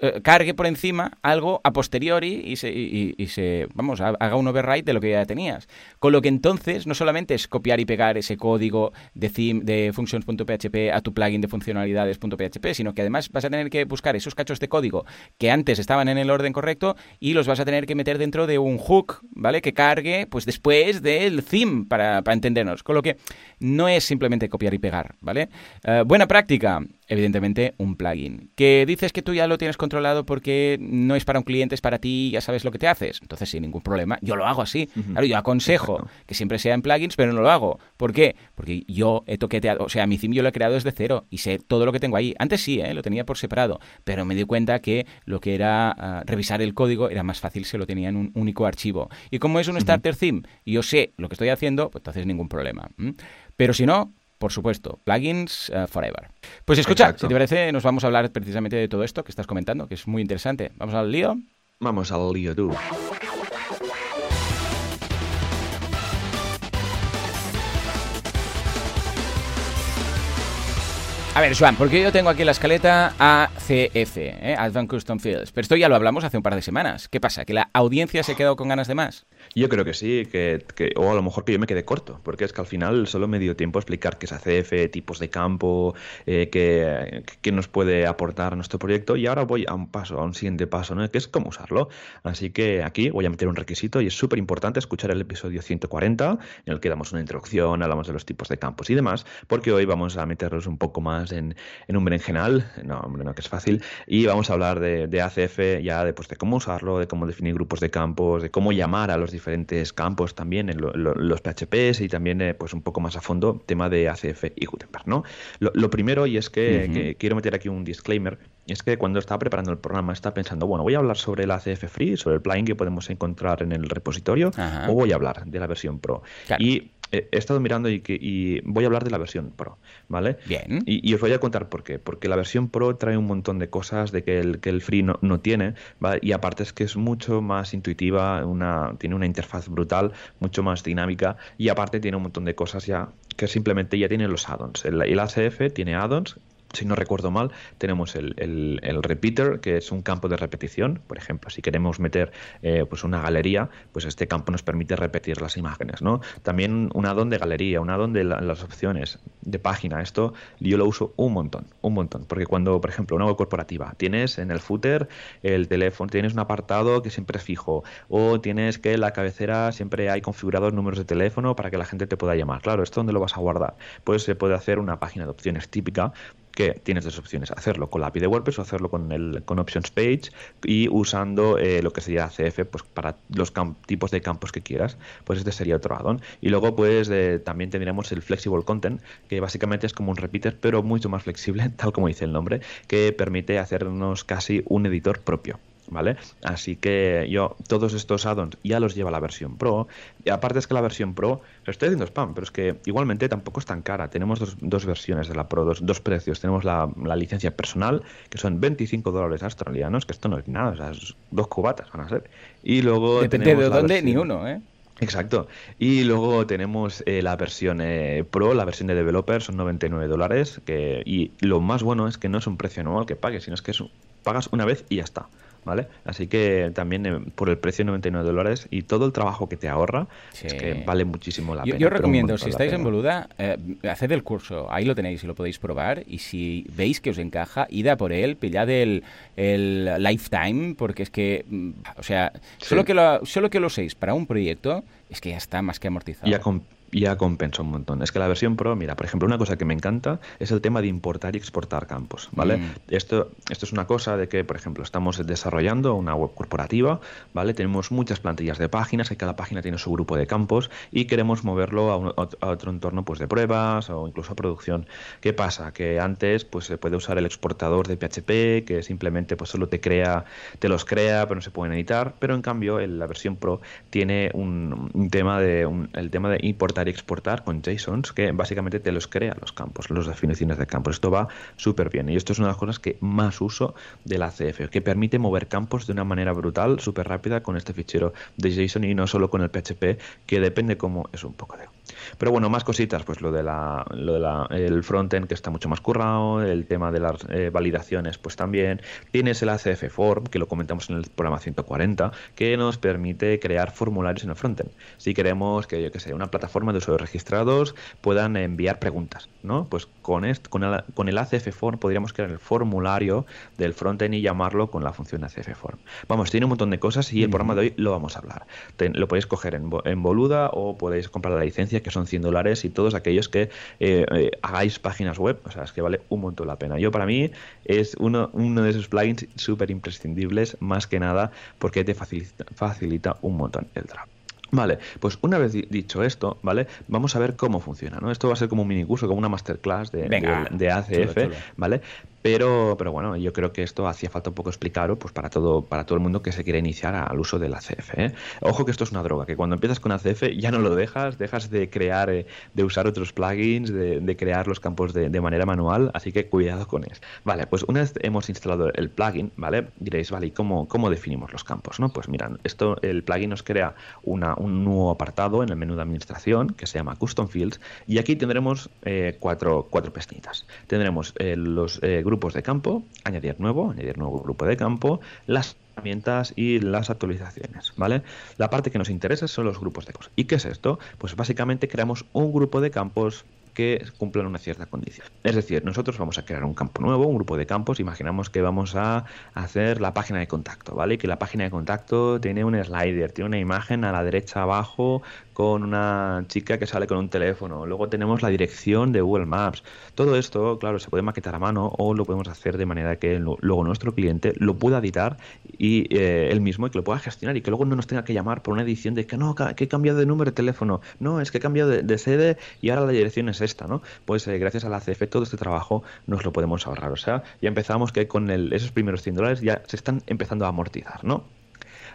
eh, cargue por encima algo a posteriori y se, y, se, vamos, haga un override de lo que ya tenías. Con lo que entonces, no solamente es copiar y pegar ese código de theme de functions.php a tu plugin de funcionalidades.php, sino que además vas a tener que buscar esos cachos de código que antes estaban en el orden correcto y los vas a tener que meter dentro de un hook, ¿vale? Que cargue pues después del theme para, para entendernos. Con lo que no es simplemente copiar y pegar, ¿vale? Eh, buena práctica, evidentemente un plugin. Que dices que tú ya lo tienes controlado porque no es para un cliente, es para ti, ya sabes lo que te haces. Entonces, sin ningún problema, yo lo hago así. Claro, yo aconsejo que siempre sea en plugins, pero no lo hago. ¿Por qué? Porque yo he toqueteado, o sea, mi theme yo lo he creado desde cero y sé todo lo que tengo ahí. Antes sí, ¿eh? lo tenía por separado, pero me di cuenta que lo que era ah, revisar el código era más fácil si lo tenía en un único archivo. Y como es un starter theme y yo sé lo que estoy haciendo, pues entonces ningún problema. Pero si no, por supuesto, plugins uh, forever. Pues escucha, si te parece, nos vamos a hablar precisamente de todo esto que estás comentando, que es muy interesante. ¿Vamos al lío? Vamos al lío, tú. A ver, Juan, porque yo tengo aquí la escaleta ACF, ¿eh? Advanced Custom Fields, pero esto ya lo hablamos hace un par de semanas. ¿Qué pasa? ¿Que la audiencia se quedó con ganas de más? Yo creo que sí, que, o a lo mejor que yo me quedé corto, porque es que al final solo me dio tiempo a explicar qué es ACF, tipos de campo, eh, qué, nos puede aportar nuestro proyecto y ahora voy a un paso, a un siguiente paso, ¿no? que es cómo usarlo. Así que aquí voy a meter un requisito y es súper importante escuchar el episodio 140 en el que damos una introducción, hablamos de los tipos de campos y demás, porque hoy vamos a meternos un poco más en, en un berenjenal, no, hombre, no, que es fácil, y vamos a hablar de, de ACF ya de, pues, de cómo usarlo, de cómo definir grupos de campos, de cómo llamar a los diferentes diferentes campos también, en los PHPs y también eh, pues un poco más a fondo tema de ACF y Gutenberg. ¿no? Lo, primero, y es que, quiero meter aquí un disclaimer, es que cuando estaba preparando el programa estaba pensando, bueno, voy a hablar sobre el ACF Free, sobre el plugin que podemos encontrar en el repositorio, o voy a hablar de la versión Pro. Y he estado mirando y, que, y voy a hablar de la versión Pro, ¿vale? Bien. Y, os voy a contar por qué. Porque la versión Pro trae un montón de cosas de que el, que el Free no, no tiene, ¿vale? Y aparte es que es mucho más intuitiva, una, tiene una interfaz brutal, mucho más dinámica, y aparte tiene un montón de cosas ya que simplemente ya tienen los add-ons. El, el ACF tiene add-ons si no recuerdo mal, tenemos el, el, repeater, que es un campo de repetición. Por ejemplo, si queremos meter eh, pues una galería, pues este campo nos permite repetir las imágenes. ¿no? También un addon de galería, un addon de las opciones de página. Esto yo lo uso un montón, un montón. Porque cuando, por ejemplo, una web corporativa, tienes en el footer el teléfono, tienes un apartado que siempre es fijo, o tienes que en la cabecera siempre hay configurados números de teléfono para que la gente te pueda llamar. Claro, ¿esto dónde lo vas a guardar? Pues se puede hacer una página de opciones típica que tienes dos opciones, hacerlo con la API de WordPress o hacerlo con el con Options Page y usando eh, lo que sería CF pues para los tipos de campos que quieras, pues este sería otro addon. Y luego pues también tendríamos el Flexible Content, que básicamente es como un repeater, pero mucho más flexible, tal como dice el nombre, que permite hacernos casi un editor propio. ¿Vale? Así que yo todos estos addons ya los lleva la versión Pro. Y aparte es que la versión Pro, estoy haciendo spam, pero es que igualmente tampoco es tan cara. Tenemos dos, dos versiones de la Pro, dos, dos precios. Tenemos la, la, licencia personal, que son 25 dólares australianos, que esto no es nada, o sea, dos cubatas van a ser. Y luego... Depende de dónde, ni uno, ¿eh? Exacto. Y luego tenemos eh, la versión eh, Pro, la versión de developer, son 99 dólares. Que, y lo más bueno es que no es un precio anual que pagues, sino es que es, pagas una vez y ya está. ¿Vale? Así que también eh, por el precio de 99 dólares y todo el trabajo que te ahorra, es que vale muchísimo la yo, pena. Yo recomiendo, si estáis en Boluda, eh, haced el curso, ahí lo tenéis y lo podéis probar y si veis que os encaja, id a por él, pillad el, el lifetime, porque es que, mm, o sea, solo, que lo, solo que lo uséis para un proyecto, es que ya está más que amortizado. Ya compensa un montón. Es que la versión Pro, mira, por ejemplo, una cosa que me encanta es el tema de importar y exportar campos, ¿vale? Mm. Esto, esto es una cosa de que, por ejemplo, estamos desarrollando una web corporativa, ¿vale? Tenemos muchas plantillas de páginas, que cada página tiene su grupo de campos y queremos moverlo a, otro entorno pues de pruebas o incluso a producción. ¿Qué pasa? Que antes pues se puede usar el exportador de PHP, que simplemente pues solo te crea, te los crea, pero no se pueden editar, pero en cambio en la versión Pro tiene un, tema de el tema de importar y exportar con JSONs que básicamente te los crea los campos, las definiciones de campos. Esto va súper bien y esto es una de las cosas que más uso de la CF, que permite mover campos de una manera brutal, súper rápida con este fichero de JSON y no solo con el PHP, que depende cómo es un poco de... Pero bueno, más cositas, pues lo de la, lo de la, el frontend que está mucho más currado, el tema de las eh, validaciones, pues también. Tienes el ACF Form, que lo comentamos en el programa 140, que nos permite crear formularios en el frontend. Si queremos que, yo que sé, una plataforma de usuarios registrados puedan enviar preguntas, ¿no? Pues con, con, el, con el ACF Form podríamos crear el formulario del frontend y llamarlo con la función ACF Form. Vamos, tiene un montón de cosas y el programa de hoy lo vamos a hablar. lo podéis coger en, en Boluda o podéis comprar la licencia que son 100 dólares y todos aquellos que eh, eh, hagáis páginas web, o sea, es que vale un montón la pena. Yo para mí es uno, uno de esos plugins súper imprescindibles, más que nada porque te facilita, facilita un montón el trabajo. Vale, pues una vez dicho esto, ¿vale? Vamos a ver cómo funciona, ¿no? Esto va a ser como un mini curso, como una masterclass de, de, ACF, ¿vale? Pero, pero bueno, yo creo que esto hacía falta un poco explicarlo pues para todo, para todo el mundo que se quiere iniciar al uso del ACF. ¿eh? Ojo que esto es una droga, que cuando empiezas con ACF ya no lo dejas, dejas de crear, eh, de usar otros plugins, de, crear los campos de, manera manual, así que cuidado con eso. Vale, pues una vez hemos instalado el plugin, ¿vale? Diréis, vale, ¿y cómo, cómo definimos los campos? ¿no? Pues miran, esto, el plugin nos crea una, un nuevo apartado en el menú de administración que se llama Custom Fields y aquí tendremos eh, cuatro, cuatro pestañitas. Tendremos los grupos grupos de campo, añadir nuevo, añadir nuevo grupo de campo, las herramientas y las actualizaciones, ¿vale? La parte que nos interesa son los grupos de campos. ¿Y qué es esto? Pues básicamente creamos un grupo de campos que cumplan una cierta condición. Es decir, nosotros vamos a crear un campo nuevo, un grupo de campos, imaginamos que vamos a hacer la página de contacto, ¿vale? Que la página de contacto tiene un slider, tiene una imagen a la derecha abajo con una chica que sale con un teléfono, luego tenemos la dirección de Google Maps. Todo esto, claro, se puede maquetar a mano o lo podemos hacer de manera que luego nuestro cliente lo pueda editar y eh, él mismo y que lo pueda gestionar y que luego no nos tenga que llamar por una edición de que no, que he cambiado de número de teléfono, no, es que he cambiado de sede y ahora la dirección es esta, ¿no? Pues eh, gracias a la CF todo este trabajo nos lo podemos ahorrar. O sea, ya empezamos que con esos primeros 100 dólares ya se están empezando a amortizar, ¿no?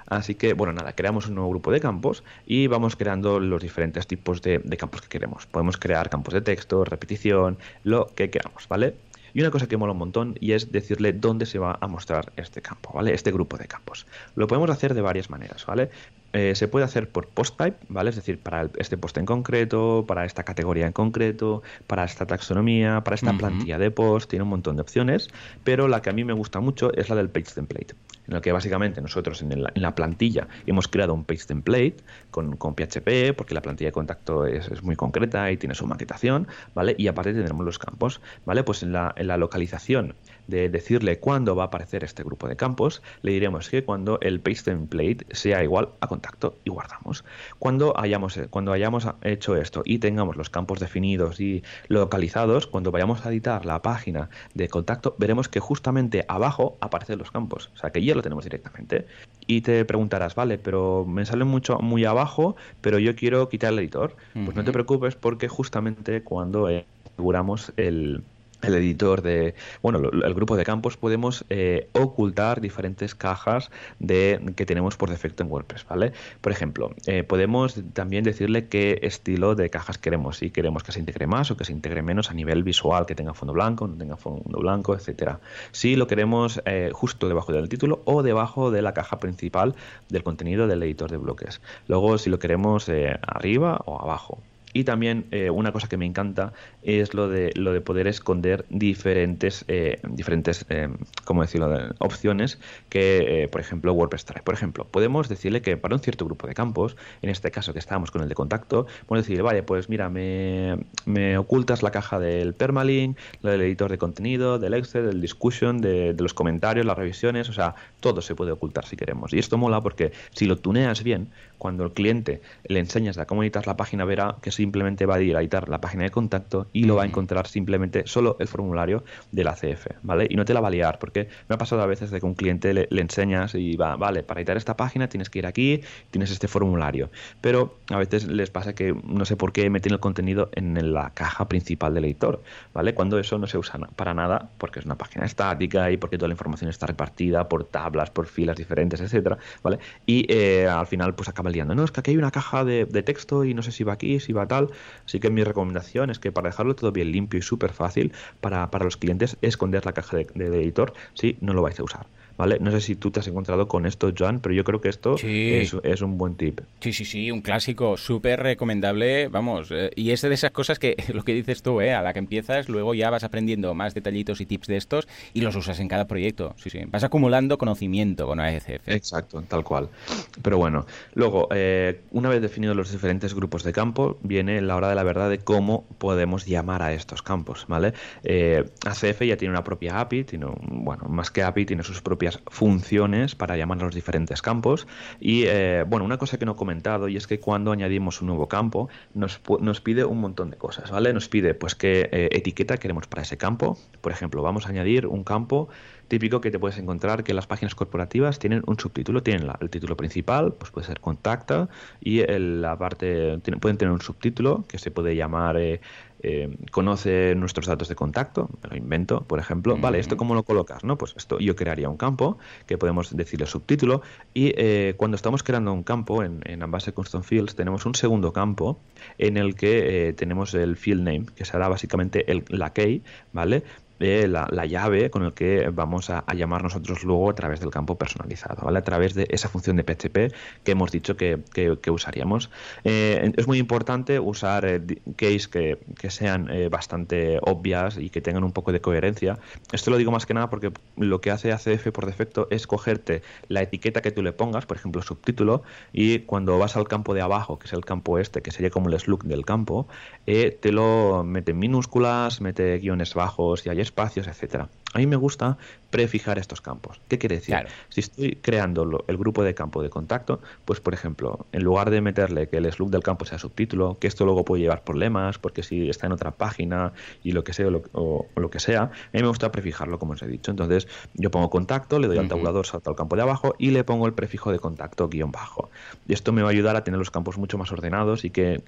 Así que, bueno, nada, creamos un nuevo grupo de campos y vamos creando los diferentes tipos de, de, campos que queremos. Podemos crear campos de texto, repetición, lo que queramos, ¿vale? Y una cosa que mola un montón y es decirle dónde se va a mostrar este campo, ¿vale? Este grupo de campos. Lo podemos hacer de varias maneras, ¿vale? Eh, se puede hacer por post type, ¿vale? Es decir, para este post en concreto, para esta categoría en concreto, para esta taxonomía, para esta plantilla de post, tiene un montón de opciones, pero la que a mí me gusta mucho es la del page template, en la que básicamente nosotros en, la plantilla hemos creado un page template con, con PHP, porque la plantilla de contacto es, muy concreta y tiene su maquetación, ¿vale? Y aparte tenemos los campos, ¿vale? Pues en la, en la localización de decirle cuándo va a aparecer este grupo de campos, le diremos que cuando el page template sea igual a contacto y guardamos. Cuando hayamos, cuando hayamos hecho esto y tengamos los campos definidos y localizados, cuando vayamos a editar la página de contacto, veremos que justamente abajo aparecen los campos. O sea que ya lo tenemos directamente. Y te preguntarás, vale, pero me sale mucho muy abajo, pero yo quiero quitar el editor. Pues no te preocupes porque justamente cuando aseguramos el el editor de, bueno, el grupo de campos, podemos eh, ocultar diferentes cajas de, que tenemos por defecto en WordPress, ¿vale? Por ejemplo, eh, podemos también decirle qué estilo de cajas queremos, si queremos que se integre más o que se integre menos a nivel visual, que tenga fondo blanco, no tenga fondo blanco, etcétera. Si lo queremos eh, justo debajo del título o debajo de la caja principal del contenido del editor de bloques. Luego, si lo queremos arriba o abajo. Y también eh, una cosa que me encanta es lo de, lo de poder esconder diferentes, eh, diferentes eh, ¿cómo decirlo?, opciones que, por ejemplo, WordPress trae. Por ejemplo, podemos decirle que para un cierto grupo de campos, en este caso que estábamos con el de contacto, podemos decir, vale, pues mira, me, me ocultas la caja del permalink, lo del editor de contenido, del Excel, del discussion, de los comentarios, las revisiones, o sea, todo se puede ocultar si queremos. Y esto mola porque si lo tuneas bien, cuando el cliente le enseñas a cómo editar la página, verá que simplemente va a ir a editar la página de contacto y lo va a encontrar simplemente solo el formulario de la CF, ¿vale? Y no te la va a liar, porque me ha pasado a veces de que un cliente le, enseñas y va, vale, para editar esta página tienes que ir aquí, tienes este formulario. Pero a veces les pasa que no sé por qué meten el contenido en la caja principal del editor, ¿vale? Cuando eso no se usa para nada, porque es una página estática y porque toda la información está repartida por tablas, por filas diferentes, etcétera, ¿vale? Y eh, al final, pues acaba no, es que aquí hay una caja de, texto y no sé si va aquí, si va tal. Así que mi recomendación es que para dejarlo todo bien limpio y súper fácil para, los clientes, esconder la caja de, de editor si no lo vais a usar. ¿Vale? No sé si tú te has encontrado con esto, Joan, pero yo creo que esto es, un buen tip. Sí, sí, sí, un clásico súper recomendable, vamos, eh, y es de esas cosas que, lo que dices tú, ¿eh? a la que empiezas, luego ya vas aprendiendo más detallitos y tips de estos y los usas en cada proyecto, sí, sí, vas acumulando conocimiento con AECF. Exacto, tal cual. Pero bueno, luego, eh, una vez definidos los diferentes grupos de campo, viene la hora de la verdad de cómo podemos llamar a estos campos, ¿vale? Eh, ACF ya tiene una propia API, tiene bueno, más que API, tiene sus propias funciones para llamar a los diferentes campos. Y eh, bueno, una cosa que no he comentado y es que cuando añadimos un nuevo campo nos, nos pide un montón de cosas, ¿vale? Nos pide pues qué eh, etiqueta queremos para ese campo. Por ejemplo, vamos a añadir un campo típico que te puedes encontrar que las páginas corporativas tienen un subtítulo, tienen el título principal, pues puede ser contacta y la parte pueden tener un subtítulo que se puede llamar eh, eh, conoce nuestros datos de contacto, me lo invento, por ejemplo, vale, ¿esto cómo lo colocas? no Pues esto yo crearía un campo que podemos decirle subtítulo y eh, cuando estamos creando un campo en, en Ambassador Custom Fields tenemos un segundo campo en el que tenemos el field name, que será básicamente el, la key, ¿vale? La, llave con el que vamos a, llamar nosotros luego a través del campo personalizado, ¿vale? A través de esa función de PHP que hemos dicho que, usaríamos. Eh, es muy importante usar eh, keys que, sean eh, bastante obvias y que tengan un poco de coherencia. Esto lo digo más que nada porque lo que hace ACF por defecto es cogerte la etiqueta que tú le pongas, por ejemplo, subtítulo, y cuando vas al campo de abajo, que es el campo este, que sería como el slug del campo, te lo mete en minúsculas, mete guiones bajos y hay espacios, etcétera. A mí me gusta prefijar estos campos. ¿Qué quiere decir? Si estoy creando el grupo de campo de contacto, pues por ejemplo, en lugar de meterle que el slug del campo sea subtítulo, que esto luego puede llevar problemas, porque si está en otra página y lo que sea o lo, que sea, a mí me gusta prefijarlo como os he dicho. Entonces, yo pongo contacto, le doy al tabulador, salto al campo de abajo y le pongo el prefijo de contacto guion bajo. Y esto me va a ayudar a tener los campos mucho más ordenados y que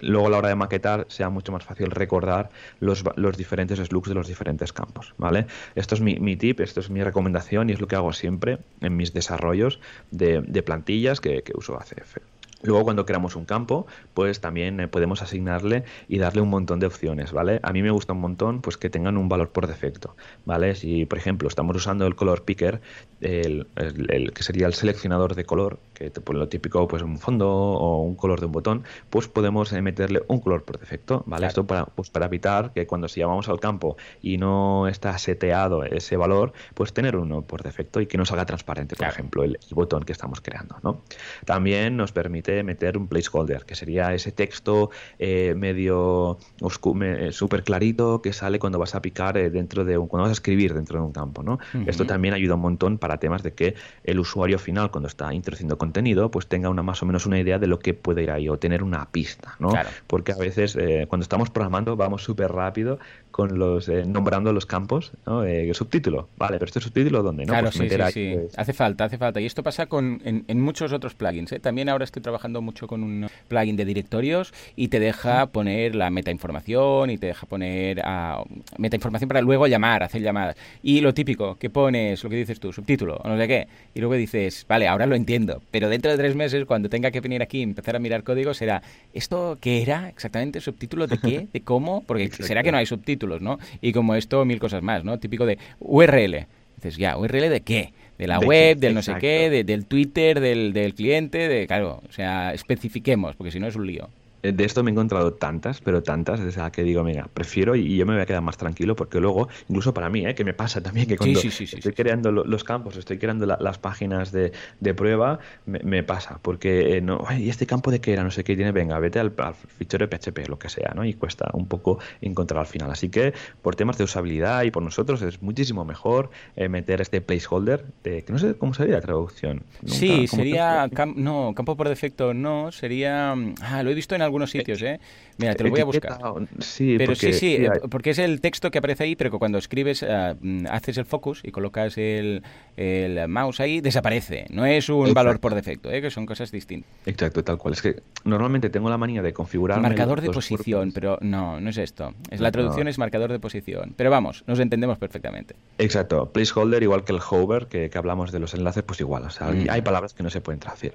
luego a la hora de maquetar sea mucho más fácil recordar los, los diferentes slugs de los diferentes campos, ¿vale? Esto es mi, mi, tip, esto es mi recomendación y es lo que hago siempre en mis desarrollos de, plantillas que, uso ACF. Luego cuando creamos un campo, pues también eh, podemos asignarle y darle un montón de opciones, ¿vale? A mí me gusta un montón pues que tengan un valor por defecto, ¿vale? Si por ejemplo estamos usando el color picker, el, que sería el seleccionador de color, que te pone lo típico pues un fondo o un color de un botón, pues podemos eh, meterle un color por defecto, ¿vale? Esto para pues para evitar que cuando si llamamos al campo y no está seteado ese valor, pues tener uno por defecto y que no salga transparente, por ejemplo, el, el botón que estamos creando, ¿no? También nos permite meter un placeholder, que sería ese texto eh, medio eh, súper clarito que sale cuando vas a picar eh, dentro de un, cuando vas a escribir dentro de un campo, ¿no? Esto también ayuda un montón para temas de que el usuario final, cuando está introduciendo contenido, pues tenga una más o menos una idea de lo que puede ir ahí o tener una pista, ¿no? Porque a veces cuando estamos programando vamos súper rápido con los nombrando los campos, ¿no? subtítulo, vale, pero este subtítulo dónde, ¿no? Claro, pues sí, sí, pues Hace falta, hace falta. Y esto pasa con en, en muchos otros plugins. También ahora estoy trabajando mucho con un plugin de directorios y te deja poner la metainformación y te deja poner ah, metainformación para luego llamar, hacer llamadas. Y lo típico, que pones lo que dices tú, subtítulo o no sé qué, y luego dices, vale, ahora lo entiendo, pero dentro de tres meses, cuando tenga que venir aquí y empezar a mirar código, será, ¿esto qué era exactamente? ¿Subtítulo de qué? ¿De cómo? Porque será que no hay subtítulos, ¿no? Y como esto, mil cosas más, ¿no? Típico de URL. Dices, ya, ¿URL de qué? De la web, del no sé qué, del Twitter, del, del cliente, de claro, o sea, especifiquemos, porque si no es un lío. Eh, de esto me he encontrado tantas, pero tantas, desde la que digo, mira, prefiero y yo me voy a quedar más tranquilo porque luego, incluso para mí, ¿eh? que me pasa también que cuando estoy creando los campos, estoy creando las páginas de, prueba, me, pasa, porque eh, no, ¿y este campo de qué era? No sé qué tiene, venga, vete al, fichero de PHP, lo que sea, ¿no? Y cuesta un poco encontrar al final. Así que por temas de usabilidad y por nosotros es muchísimo mejor eh, meter este placeholder, de, que no sé cómo sería la traducción. sí, sería, no, campo por defecto no, sería, ah, lo he visto en algún algunos sitios, ¿eh? Mira, te lo voy a buscar. Sí, pero sí, sí, eh, porque es el texto que aparece ahí, pero que cuando escribes, eh, mm, haces el focus y colocas el, el, mouse ahí, desaparece. No es un valor por defecto, ¿eh? que son cosas distintas. Exacto, tal cual. Es que normalmente tengo la manía de configurar. Marcador de posición, pero no, no es esto. Es la traducción es marcador de posición. Pero vamos, nos entendemos perfectamente. Exacto. Placeholder, igual que el hover, que, que hablamos de los enlaces, pues igual. O sea, mm. hay palabras que no se pueden traducir.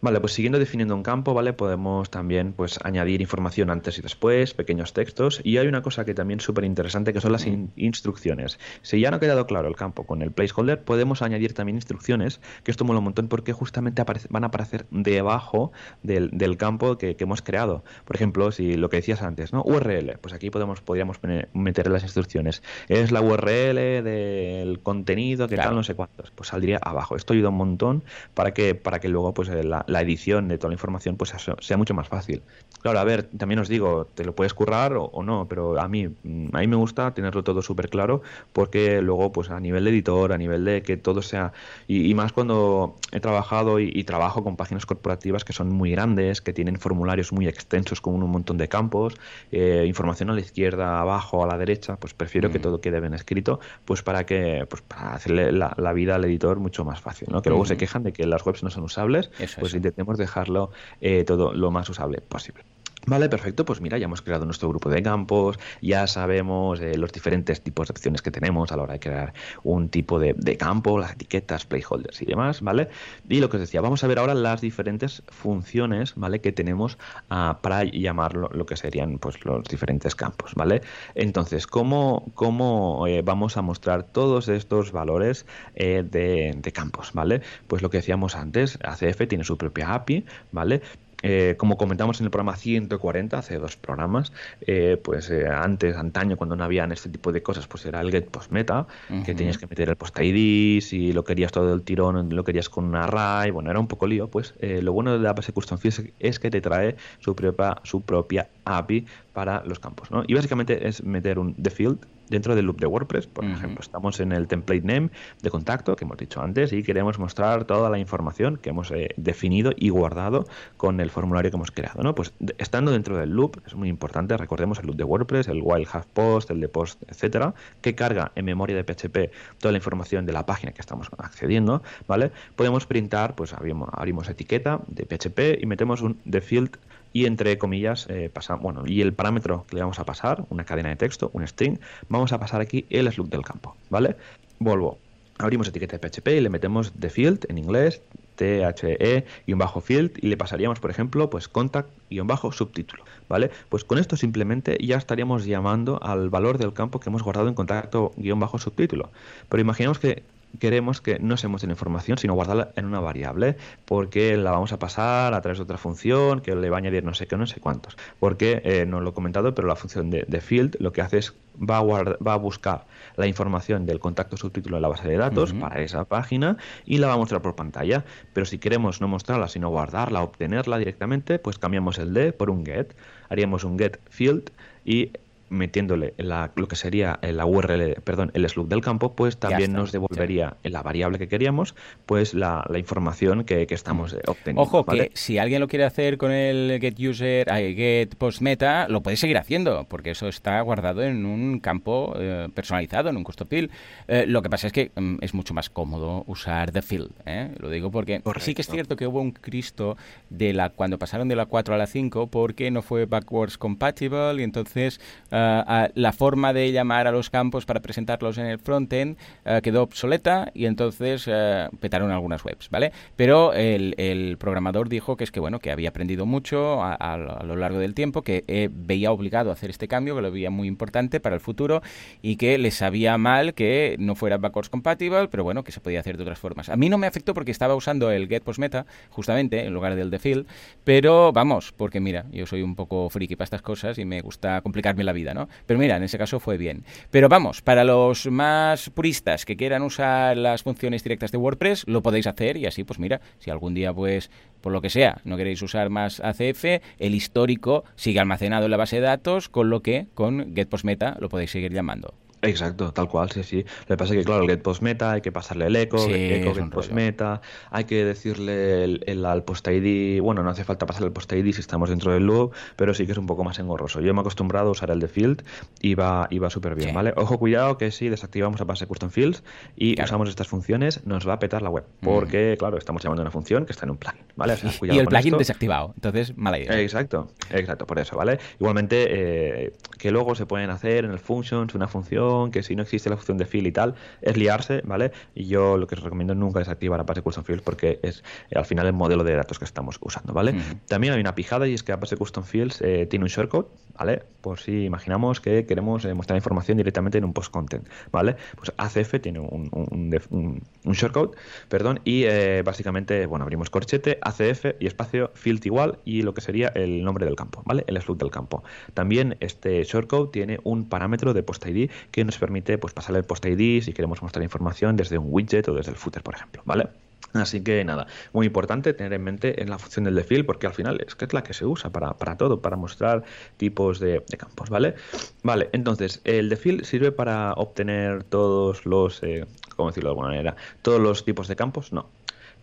Vale, pues siguiendo definiendo un campo, ¿vale? Podemos también pues añadir información antes y después, pequeños textos, y hay una cosa que también es súper interesante que son las instrucciones. Si ya no ha quedado claro el campo con el placeholder, podemos añadir también instrucciones, que esto mola un montón porque justamente van a aparecer debajo del, campo que, hemos creado. Por ejemplo, si lo que decías antes, ¿no? URL, pues aquí podemos, podríamos meter las instrucciones. Es la URL del contenido, que tal, no sé cuántos. Pues saldría abajo. Esto ayuda un montón para que, para que luego pues la, la, edición de toda la información pues sea mucho más fácil. Claro, a ver, también os digo, te lo puedes currar o, no, pero a mí, mm, a mí me gusta tenerlo todo súper claro porque luego pues a nivel de editor, a nivel de que todo sea, y, más cuando he trabajado y, trabajo con páginas corporativas que son muy grandes, que tienen formularios muy extensos con un montón de campos, eh, información a la izquierda, abajo, a la derecha, pues prefiero que mm. todo quede bien escrito, pues para que, pues para hacerle la, vida al editor mucho más fácil, ¿no? Que luego se quejan de que las webs no son usables, pues intentemos dejarlo eh, todo lo más usable posible. Vale, perfecto. Pues mira, ya hemos creado nuestro grupo de campos, ya sabemos eh, los diferentes tipos de opciones que tenemos a la hora de crear un tipo de, campo, las etiquetas, playholders y demás, ¿vale? Y lo que os decía, vamos a ver ahora las diferentes funciones, ¿vale? Que tenemos ah, para llamar lo, que serían pues los diferentes campos, ¿vale? Entonces, ¿cómo, cómo eh, vamos a mostrar todos estos valores eh, de, de campos, ¿vale? Pues lo que decíamos antes, ACF tiene su propia API, ¿vale? Eh, como comentamos en el programa 140, hace dos programas, eh, pues eh, antes, antaño, cuando no habían este tipo de cosas, pues era el get post meta, que tenías que meter el post ID, si lo querías todo el tirón, lo querías con un array, bueno, era un poco lío, pues lo bueno de la base custom es que te trae su propia, su propia API para los campos, ¿no? Y básicamente es meter un the field dentro del loop de WordPress, por ejemplo, estamos en el template name de contacto que hemos dicho antes y queremos mostrar toda la información que hemos eh, definido y guardado con el formulario que hemos creado, ¿no? Pues estando dentro del loop, es muy importante, recordemos el loop de WordPress, el while have post, el de post, etcétera, que carga en memoria de PHP toda la información de la página que estamos accediendo, ¿vale? Podemos printar, pues abrimos, abrimos etiqueta de PHP y metemos un the field y entre comillas eh, bueno y el parámetro que le vamos a pasar una cadena de texto un string vamos a pasar aquí el slug del campo vale vuelvo abrimos etiqueta de PHP y le metemos the field en inglés the-field y le pasaríamos, por ejemplo, pues contact-subtítulo, ¿vale? Pues con esto simplemente ya estaríamos llamando al valor del campo que hemos guardado en contacto-subtítulo. Pero imaginemos que queremos que no se muestre la información, sino guardarla en una variable, porque la vamos a pasar a través de otra función que le va a añadir no sé qué, no sé cuántos. Porque, eh, no lo he comentado, pero la función de, field lo que hace es va a, va a buscar la información del contacto subtítulo de la base de datos para esa página y la va a mostrar por pantalla. Pero si queremos no mostrarla, sino guardarla, obtenerla directamente, pues cambiamos el de por un get. Haríamos un get field y metiéndole la, lo que sería la URL, perdón, el slug del campo, pues también nos devolvería en la variable que queríamos, pues la, información que, estamos eh, obteniendo. Ojo, que si alguien lo quiere hacer con el get user, get post meta, lo puede seguir haciendo, porque eso está guardado en un campo eh, personalizado, en un custodial. Eh, lo que pasa es que mm, es mucho más cómodo usar the field, lo digo porque sí que es cierto que hubo un Cristo de la cuando pasaron de la 4 a la 5 porque no fue backwards compatible y entonces eh, la forma de llamar a los campos para presentarlos en el frontend uh, quedó obsoleta y entonces uh, petaron algunas webs, ¿vale? Pero el, programador dijo que es que, bueno, que había aprendido mucho a, lo largo del tiempo, que veía obligado a hacer este cambio, que lo veía muy importante para el futuro y que le sabía mal que no fuera backwards compatible, pero bueno, que se podía hacer de otras formas. A mí no me afectó porque estaba usando el get post meta, justamente, en lugar del field pero vamos, porque mira, yo soy un poco friki para estas cosas y me gusta complicarme la vida. Pero mira, en ese caso fue bien. Pero vamos, para los más puristas que quieran usar las funciones directas de WordPress, lo podéis hacer y así, pues mira, si algún día, pues, por lo que sea, no queréis usar más ACF, el histórico sigue almacenado en la base de datos, con lo que con GetPostMeta lo podéis seguir llamando. Exacto, tal cual, sí, sí. Lo que pasa es que, claro, el get post meta hay que pasarle el eco, eco get post meta, hay que decirle el, al post ID, bueno, no hace falta pasarle el post ID si estamos dentro del loop, pero sí que es un poco más engorroso. Yo me he acostumbrado a usar el de field y va, y va súper bien, ¿vale? Ojo, cuidado que si desactivamos la base custom fields y usamos estas funciones, nos va a petar la web, mm. porque, claro, estamos llamando a una función que está en un plugin, ¿vale? y el plugin desactivado, entonces mala idea. Exacto, exacto, por eso, ¿vale? Igualmente, eh, que luego se pueden hacer en el functions una función que si no existe la función de fill y tal, es liarse, ¿vale? Y yo lo que os recomiendo nunca es activar Apache Custom Fields porque es al final el modelo de datos que estamos usando, ¿vale? También hay una pijada y es que Apache Custom Fields eh, tiene un shortcode, ¿vale? Por si imaginamos que queremos eh, mostrar información directamente en un post content, ¿vale? Pues ACF tiene un, un, shortcode, perdón, y eh, básicamente, bueno, abrimos corchete, ACF y espacio field igual y lo que sería el nombre del campo, ¿vale? El slug del campo. También este shortcode tiene un parámetro de post ID que que nos permite pues, pasarle el post ID si queremos mostrar información desde un widget o desde el footer, por ejemplo, ¿vale? Así que nada, muy importante tener en mente en la función del defil porque al final es que es la que se usa para, para todo, para mostrar tipos de, campos, ¿vale? Vale, entonces el defil sirve para obtener todos los, eh, ¿cómo decirlo de alguna manera? Todos los tipos de campos, no.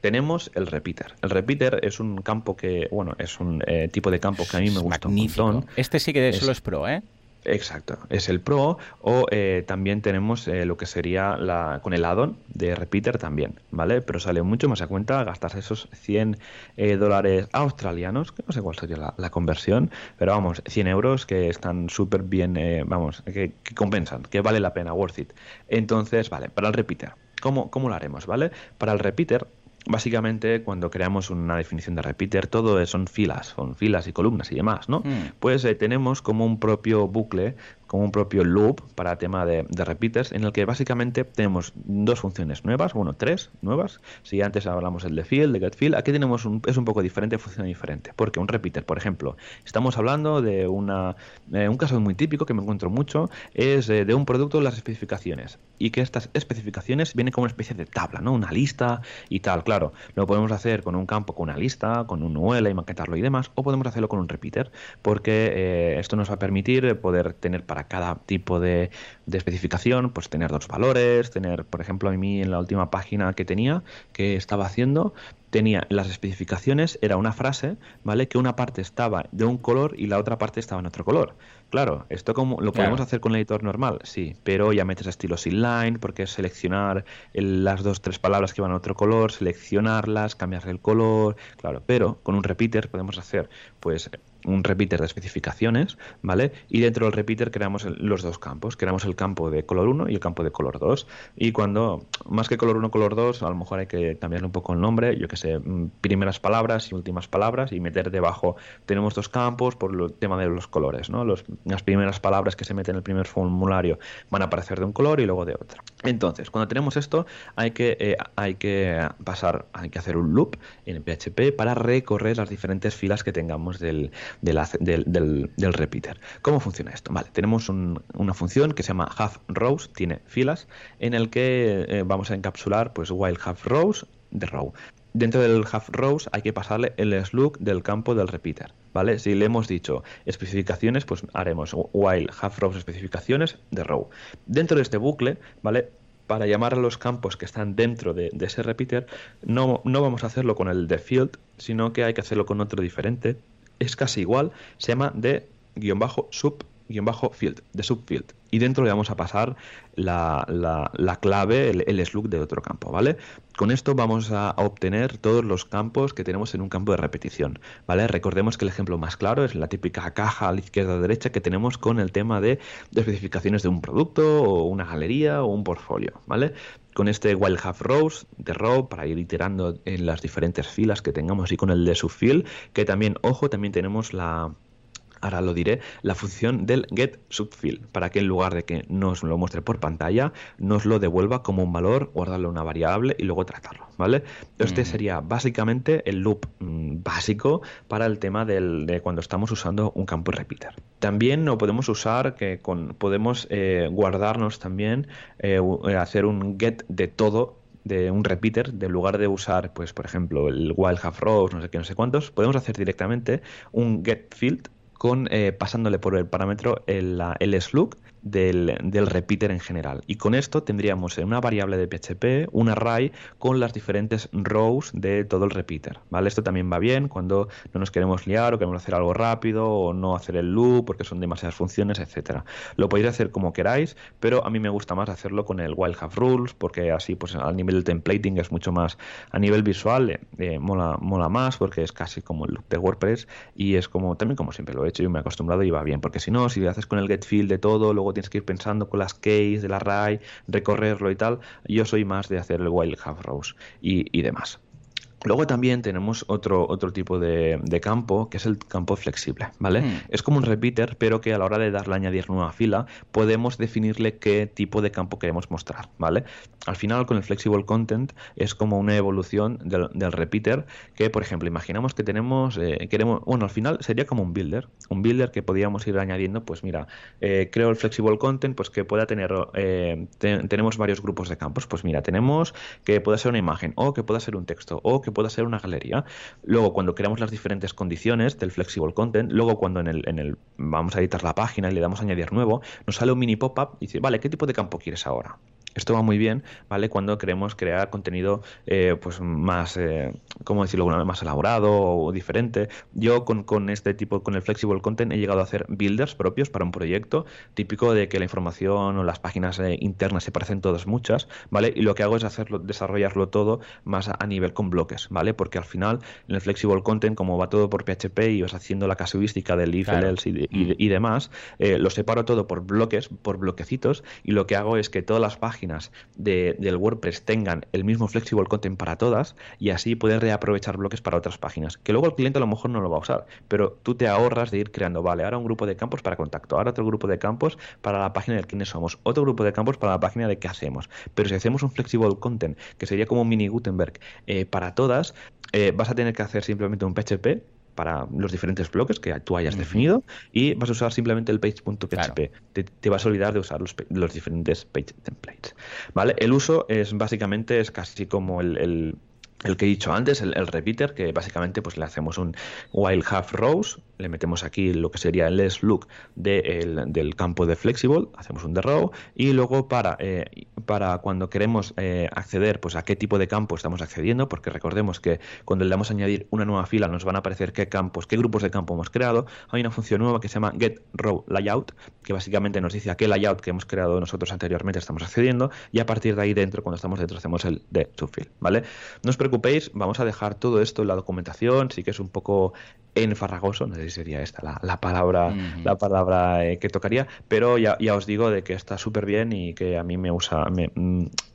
Tenemos el repeater. El repeater es un campo que, bueno, es un eh, tipo de campo que a mí me gusta un montón. Este sí que solo es pro, ¿eh? Exacto, es el Pro o eh, también tenemos eh, lo que sería la, con el addon de Repeater también, ¿vale? Pero sale mucho más a cuenta gastarse esos 100 eh, dólares australianos, que no sé cuál sería la, conversión, pero vamos, 100 euros que están súper bien, vamos, que, compensan, que vale la pena, worth it. Entonces, vale, para el Repeater, ¿cómo, cómo lo haremos, vale? Para el Repeater Básicamente, cuando creamos una definición de repeater, todo son filas, son filas y columnas y demás, ¿no? Hmm. Pues eh, tenemos como un propio bucle como un propio loop para tema de, repeaters, en el que básicamente tenemos dos funciones nuevas, bueno, tres nuevas. Si antes hablamos el de field, de get field, aquí tenemos un, es un poco diferente, funciona diferente. Porque un repeater, por ejemplo, estamos hablando de una, eh, un caso muy típico que me encuentro mucho, es eh, de un producto las especificaciones. Y que estas especificaciones vienen como una especie de tabla, ¿no? Una lista y tal. Claro, lo podemos hacer con un campo, con una lista, con un UL y maquetarlo y demás, o podemos hacerlo con un repeater, porque eh, esto nos va a permitir poder tener para cada tipo de, especificación, pues tener dos valores, tener, por ejemplo, a mí en la última página que tenía, que estaba haciendo, tenía las especificaciones, era una frase, ¿vale? Que una parte estaba de un color y la otra parte estaba en otro color. Claro, esto como lo podemos hacer con el editor normal, sí, pero ya metes estilos inline porque es seleccionar las dos tres palabras que van a otro color, seleccionarlas, cambiar el color, claro, pero con un repeater podemos hacer pues un repeater de especificaciones, ¿vale? Y dentro del repeater creamos los dos campos, creamos el campo de color 1 y el campo de color 2. Y cuando, más que color 1, color 2, a lo mejor hay que cambiarle un poco el nombre, yo que sé, mm, primeras palabras y últimas palabras y meter debajo, tenemos dos campos por el tema de los colores, ¿no? Las primeras palabras que se meten en el primer formulario van a aparecer de un color y luego de otro. Entonces, cuando tenemos esto, hay que, eh, hay que pasar, hay que hacer un loop en PHP para recorrer las diferentes filas que tengamos del, del, repeater. ¿Cómo funciona esto? Vale, tenemos una función que se llama have rows, tiene filas, en el que eh, vamos a encapsular pues while have rows de row. Dentro del have rows hay que pasarle el slug del campo del repeater, ¿vale? Si le hemos dicho especificaciones, pues haremos while have rows especificaciones de row. Dentro de este bucle, ¿vale? Para llamar a los campos que están dentro de, ese repeater, no, no vamos a hacerlo con el de field, sino que hay que hacerlo con otro diferente. Es casi igual, se llama de guion bajo sub guion bajo field, de subfield. Y dentro le vamos a pasar la, la, clave, el, slug de otro campo, ¿vale? Con esto vamos a obtener todos los campos que tenemos en un campo de repetición, ¿vale? Recordemos que el ejemplo más claro es la típica caja a la izquierda o derecha que tenemos con el tema de, especificaciones de un producto o una galería o un portfolio, ¿vale? Con este while have rows de row para ir iterando en las diferentes filas que tengamos y con el de subfield, que también, ojo, también tenemos la ahora lo diré, la función del get subfield, para que en lugar de que nos lo muestre por pantalla, nos lo devuelva como un valor, guardarlo en una variable y luego tratarlo, ¿vale? Este sería básicamente el loop mm, básico para el tema de cuando estamos usando un campo repeater. También lo podemos usar que con, podemos eh, guardarnos también, eh, eh, hacer un get de todo de un repeater, de lugar de usar, pues por ejemplo, el while have rows, no sé qué, no sé cuántos, podemos hacer directamente un get field con eh, pasándole por el parámetro el, el slug del, del, repeater en general. Y con esto tendríamos una variable de PHP, un array con las diferentes rows de todo el repeater. ¿vale? Esto también va bien cuando no nos queremos liar o queremos hacer algo rápido o no hacer el loop porque son demasiadas funciones, etcétera. Lo podéis hacer como queráis, pero a mí me gusta más hacerlo con el have rules porque así pues al nivel del templating es mucho más a nivel visual eh, eh, mola, mola más porque es casi como el loop de WordPress y es como también como siempre lo he hecho y me he acostumbrado y va bien porque si no, si le haces con el get field de todo, luego tienes que ir pensando con las keys del array, recorrerlo y tal. Yo soy más de hacer el while have rows y, y demás. Luego también tenemos otro, otro tipo de, campo, que es el campo flexible, ¿vale? Hmm. Es como un repeater, pero que a la hora de darle a añadir nueva fila, podemos definirle qué tipo de campo queremos mostrar, ¿vale? Al final, con el flexible content, es como una evolución del, repeater, que, por ejemplo, imaginamos que tenemos, eh, queremos, bueno, al final sería como un builder, un builder que podríamos ir añadiendo, pues mira, eh, creo el flexible content, pues que pueda tener, eh, tenemos varios grupos de campos, pues mira, tenemos que pueda ser una imagen, o que pueda ser un texto, o que pueda ser una galería. Luego, cuando creamos las diferentes condiciones del flexible content, luego cuando en el, en el vamos a editar la página y le damos a añadir nuevo, nos sale un mini pop-up y dice, vale, ¿qué tipo de campo quieres ahora? Esto va muy bien, ¿vale? Cuando queremos crear contenido eh, pues más, eh, ¿cómo decirlo? Más elaborado o diferente. Yo con, con, este tipo, con el Flexible Content, he llegado a hacer builders propios para un proyecto, típico de que la información o las páginas eh, internas se parecen todas muchas, ¿vale? Y lo que hago es hacerlo, desarrollarlo todo más a, nivel con bloques, ¿vale? Porque al final, en el Flexible Content, como va todo por PHP y vas haciendo la casuística del if, else y, y, demás, lo separo todo por bloques, por bloquecitos, y lo que hago es que todas las páginas de, del WordPress tengan el mismo flexible content para todas y así poder reaprovechar bloques para otras páginas. Que luego el cliente a lo mejor no lo va a usar, pero tú te ahorras de ir creando, vale, ahora un grupo de campos para contacto, ahora otro grupo de campos para la página de quiénes somos, otro grupo de campos para la página de qué hacemos. Pero si hacemos un flexible content, que sería como un mini Gutenberg eh, para todas, eh, vas a tener que hacer simplemente un PHP para los diferentes bloques que tú hayas definido y vas a usar simplemente el page.php. Te, vas a olvidar de usar los, los, diferentes page templates. ¿Vale? El uso es básicamente es casi como el, el que he dicho antes, el, repeater, que básicamente pues le hacemos un while have rows, le metemos aquí lo que sería el look del campo de flexible, hacemos un de row y luego para, eh, para cuando queremos eh, acceder pues a qué tipo de campo estamos accediendo, porque recordemos que cuando le damos a añadir una nueva fila nos van a aparecer qué campos, qué grupos de campo hemos creado, hay una función nueva que se llama get row layout, que básicamente nos dice a qué layout que hemos creado nosotros anteriormente estamos accediendo y a partir de ahí dentro, cuando estamos dentro, hacemos el de to fill, ¿vale? No os preocupéis, vamos a dejar todo esto en la documentación, sí que es un poco en Farragoso, no sé si sería esta la, palabra, la palabra que tocaría, pero ya, ya os digo de que está súper bien y que a mí me usa, me,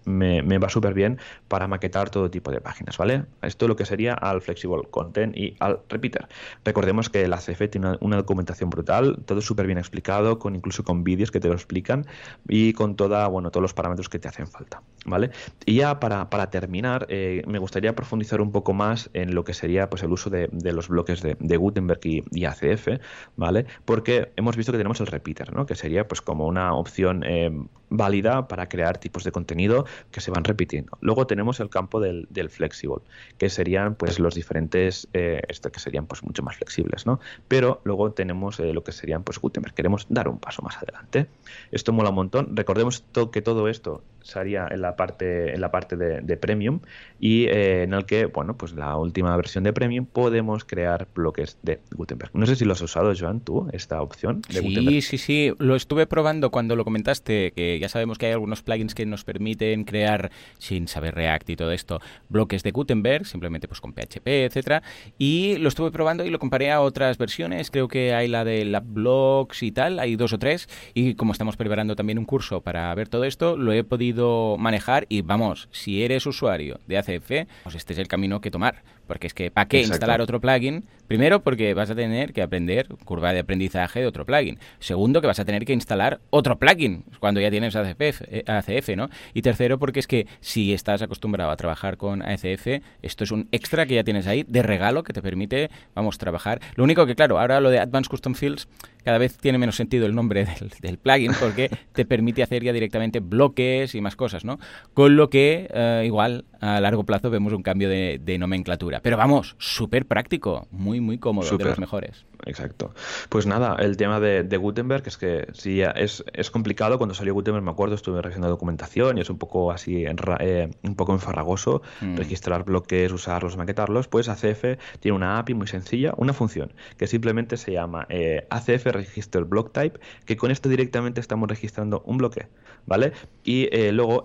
me, va súper bien para maquetar todo tipo de páginas, ¿vale? Esto es lo que sería al Flexible Content y al Repeater. Recordemos que el ACF tiene una, documentación brutal, todo súper bien explicado, con incluso con vídeos que te lo explican y con toda, bueno, todos los parámetros que te hacen falta, ¿vale? Y ya para, terminar, eh, me gustaría profundizar un poco más en lo que sería pues, el uso de, los bloques de, Gutenberg y, ACF, ¿vale? Porque hemos visto que tenemos el Repeater, ¿no? Que sería pues como una opción eh, válida para crear tipos de contenido que se van repitiendo. Luego tenemos el campo del, flexible, que serían pues los diferentes, eh, que serían pues mucho más flexibles, ¿no? Pero luego tenemos eh, lo que serían pues Gutenberg. Queremos dar un paso más adelante. Esto mola un montón. Recordemos que todo esto sería en la parte en la parte de, premium y eh, en el que bueno pues la última versión de premium podemos crear bloques de Gutenberg no sé si lo has usado Joan tú esta opción de sí sí sí lo estuve probando cuando lo comentaste que ya sabemos que hay algunos plugins que nos permiten crear sin saber React y todo esto bloques de Gutenberg simplemente pues con PHP etcétera. Y lo estuve probando y lo comparé a otras versiones. Creo que hay la de LabBlocks y tal hay dos o tres. Y como estamos preparando también un curso para ver todo esto lo he podido manejar. Y vamos, si eres usuario de ACF, pues este es el camino que tomar. Porque es que, ¿para qué instalar otro plugin? Primero, porque vas a tener que aprender curva de aprendizaje de otro plugin. Segundo, que vas a tener que instalar otro plugin cuando ya tienes ACF, eh, ACF ¿no? Y tercero, porque es que si estás acostumbrado a trabajar con ACF, esto es un extra que ya tienes ahí de regalo que te permite, vamos, trabajar. Lo único que, claro, ahora lo de Advanced Custom Fields cada vez tiene menos sentido el nombre del, plugin porque te permite hacer ya directamente bloques y más cosas, ¿no? Con lo que eh, igual a largo plazo vemos un cambio de, nomenclatura. Pero vamos, súper práctico, muy, muy cómodo, de los mejores. Exacto. Pues nada, el tema de, Gutenberg es que sí, es, es complicado. Cuando salió Gutenberg, me acuerdo, estuve revisando documentación y es un poco así, eh, un poco enfarragoso mm. registrar bloques, usarlos, maquetarlos. Pues ACF tiene una API muy sencilla, una función que simplemente se llama eh, ACF Register Block Type, que con esto directamente estamos registrando un bloque, ¿vale? Y eh, luego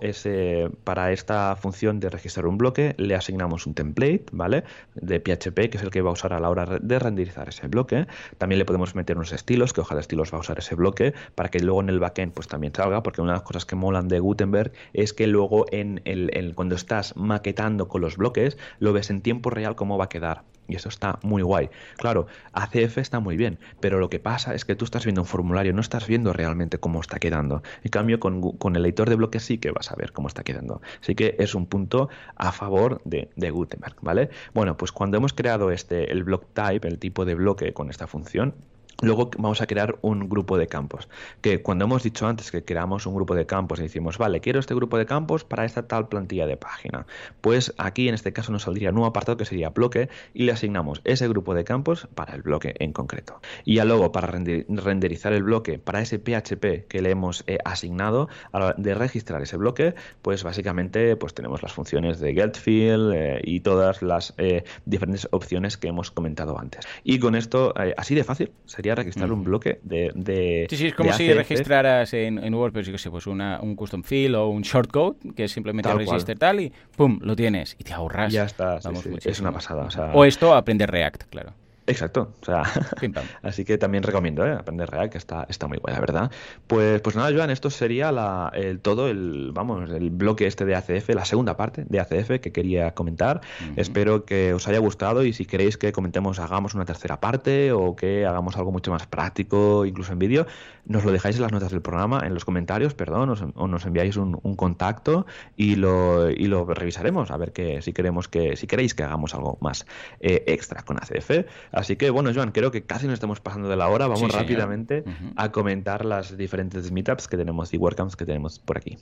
para esta función de registrar un bloque le asignamos un template, ¿vale? De PHP, que es el que va a usar a la hora de renderizar ese bloque. También le podemos meter unos estilos, que hoja de estilos va a usar ese bloque, para que luego en el backend pues también salga, porque una de las cosas que molan de Gutenberg es que luego en el, cuando estás maquetando con los bloques, lo ves en tiempo real cómo va a quedar. Y eso está muy guay. Claro, ACF está muy bien, pero lo que pasa es que tú estás viendo un formulario, no estás viendo realmente cómo está quedando. En cambio, con, el editor de bloques sí que vas a ver cómo está quedando. Así que es un punto a favor de, de Gutenberg, ¿vale? Bueno, pues cuando hemos creado este, el block type, el tipo de bloque con esta función, Luego vamos a crear un grupo de campos. Que cuando hemos dicho antes que creamos un grupo de campos y decimos, vale, quiero este grupo de campos para esta tal plantilla de página. Pues aquí en este caso nos saldría un nuevo apartado que sería bloque y le asignamos ese grupo de campos para el bloque en concreto. Y ya luego para renderizar el bloque para ese PHP que le hemos eh, asignado, a la hora de registrar ese bloque, pues básicamente pues tenemos las funciones de getField eh, y todas las eh, diferentes opciones que hemos comentado antes. Y con esto, así de fácil, sería registrar un bloque de, de Sí, sí, es como si registraras en, en WordPress, yo sé, pues una, un custom field o un shortcode, que es simplemente register tal y pum, lo tienes y te ahorras. Ya está, es una pasada. O, o esto, aprender React, claro. Exacto, o sea, así que también recomiendo ¿eh? aprender React, que está, está muy buena, ¿verdad? Pues, pues nada, Joan, esto sería la, el, todo el, vamos, el bloque este de ACF, la segunda parte de ACF que quería comentar. Espero que os haya gustado y si queréis que comentemos, hagamos una tercera parte o que hagamos algo mucho más práctico, incluso en vídeo, nos lo dejáis en las notas del programa, en los comentarios, perdón, o nos enviáis un, contacto y lo, y lo revisaremos, a ver que si queremos que, si queréis que hagamos algo más eh, extra con ACF. Así que, bueno, Joan, creo que casi nos estamos pasando de la hora. Vamos rápidamente a comentar las diferentes meetups que tenemos y WordCamps que tenemos por aquí.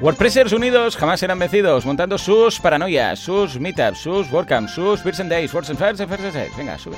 WordPressers unidos jamás serán vencidos, montando sus paranoias, sus meetups, sus WordCamps, sus and Days, Words and Fairs, Venga, sube.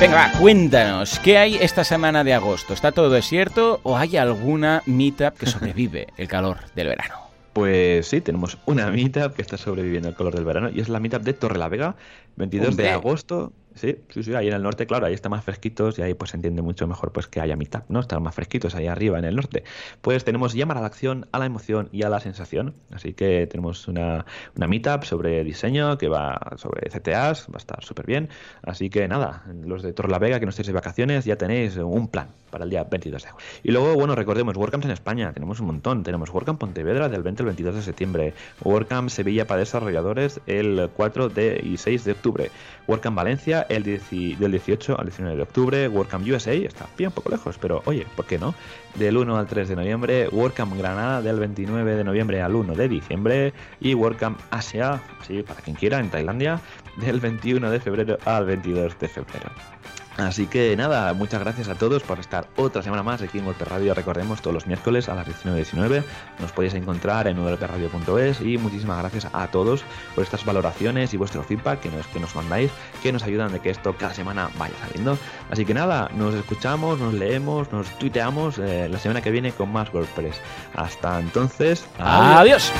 Venga, cuéntanos, ¿qué hay esta semana de agosto? ¿Está todo desierto o hay alguna meetup que sobrevive el calor del verano? Pues sí, tenemos una meetup que está sobreviviendo el calor del verano y es la meetup de Torre la Vega, 22 de agosto. Sí, sí, sí, ahí en el norte, claro, ahí está más fresquitos y ahí pues se entiende mucho mejor pues que haya mitad, ¿no? Están más fresquitos ahí arriba en el norte. Pues tenemos llamar a la acción, a la emoción y a la sensación. Así que tenemos una, una meetup sobre diseño que va sobre CTAs, va a estar súper bien. Así que nada, los de Torlavega que no estéis de vacaciones ya tenéis un plan para el día 22 de julio. Y luego, bueno, recordemos, WordCamps en España, tenemos un montón. Tenemos WordCamp Pontevedra del 20 al 22 de septiembre, WordCamp Sevilla para desarrolladores el 4 de, y 6 de octubre, WordCamp Valencia el del 18 al 19 de octubre, WordCamp USA, está bien poco lejos, pero oye, ¿por qué no? Del 1 al 3 de noviembre, WordCamp Granada del 29 de noviembre al 1 de diciembre y WordCamp Asia, sí, para quien quiera, en Tailandia, del 21 de febrero al 22 de febrero. Así que nada, muchas gracias a todos por estar otra semana más aquí en Golpe Radio. Recordemos todos los miércoles a las 19.19. Nos podéis encontrar en golperadio.es y muchísimas gracias a todos por estas valoraciones y vuestro feedback que nos, que nos mandáis, que nos ayudan de que esto cada semana vaya saliendo. Así que nada, nos escuchamos, nos leemos, nos tuiteamos eh, la semana que viene con más WordPress. Hasta entonces, adiós.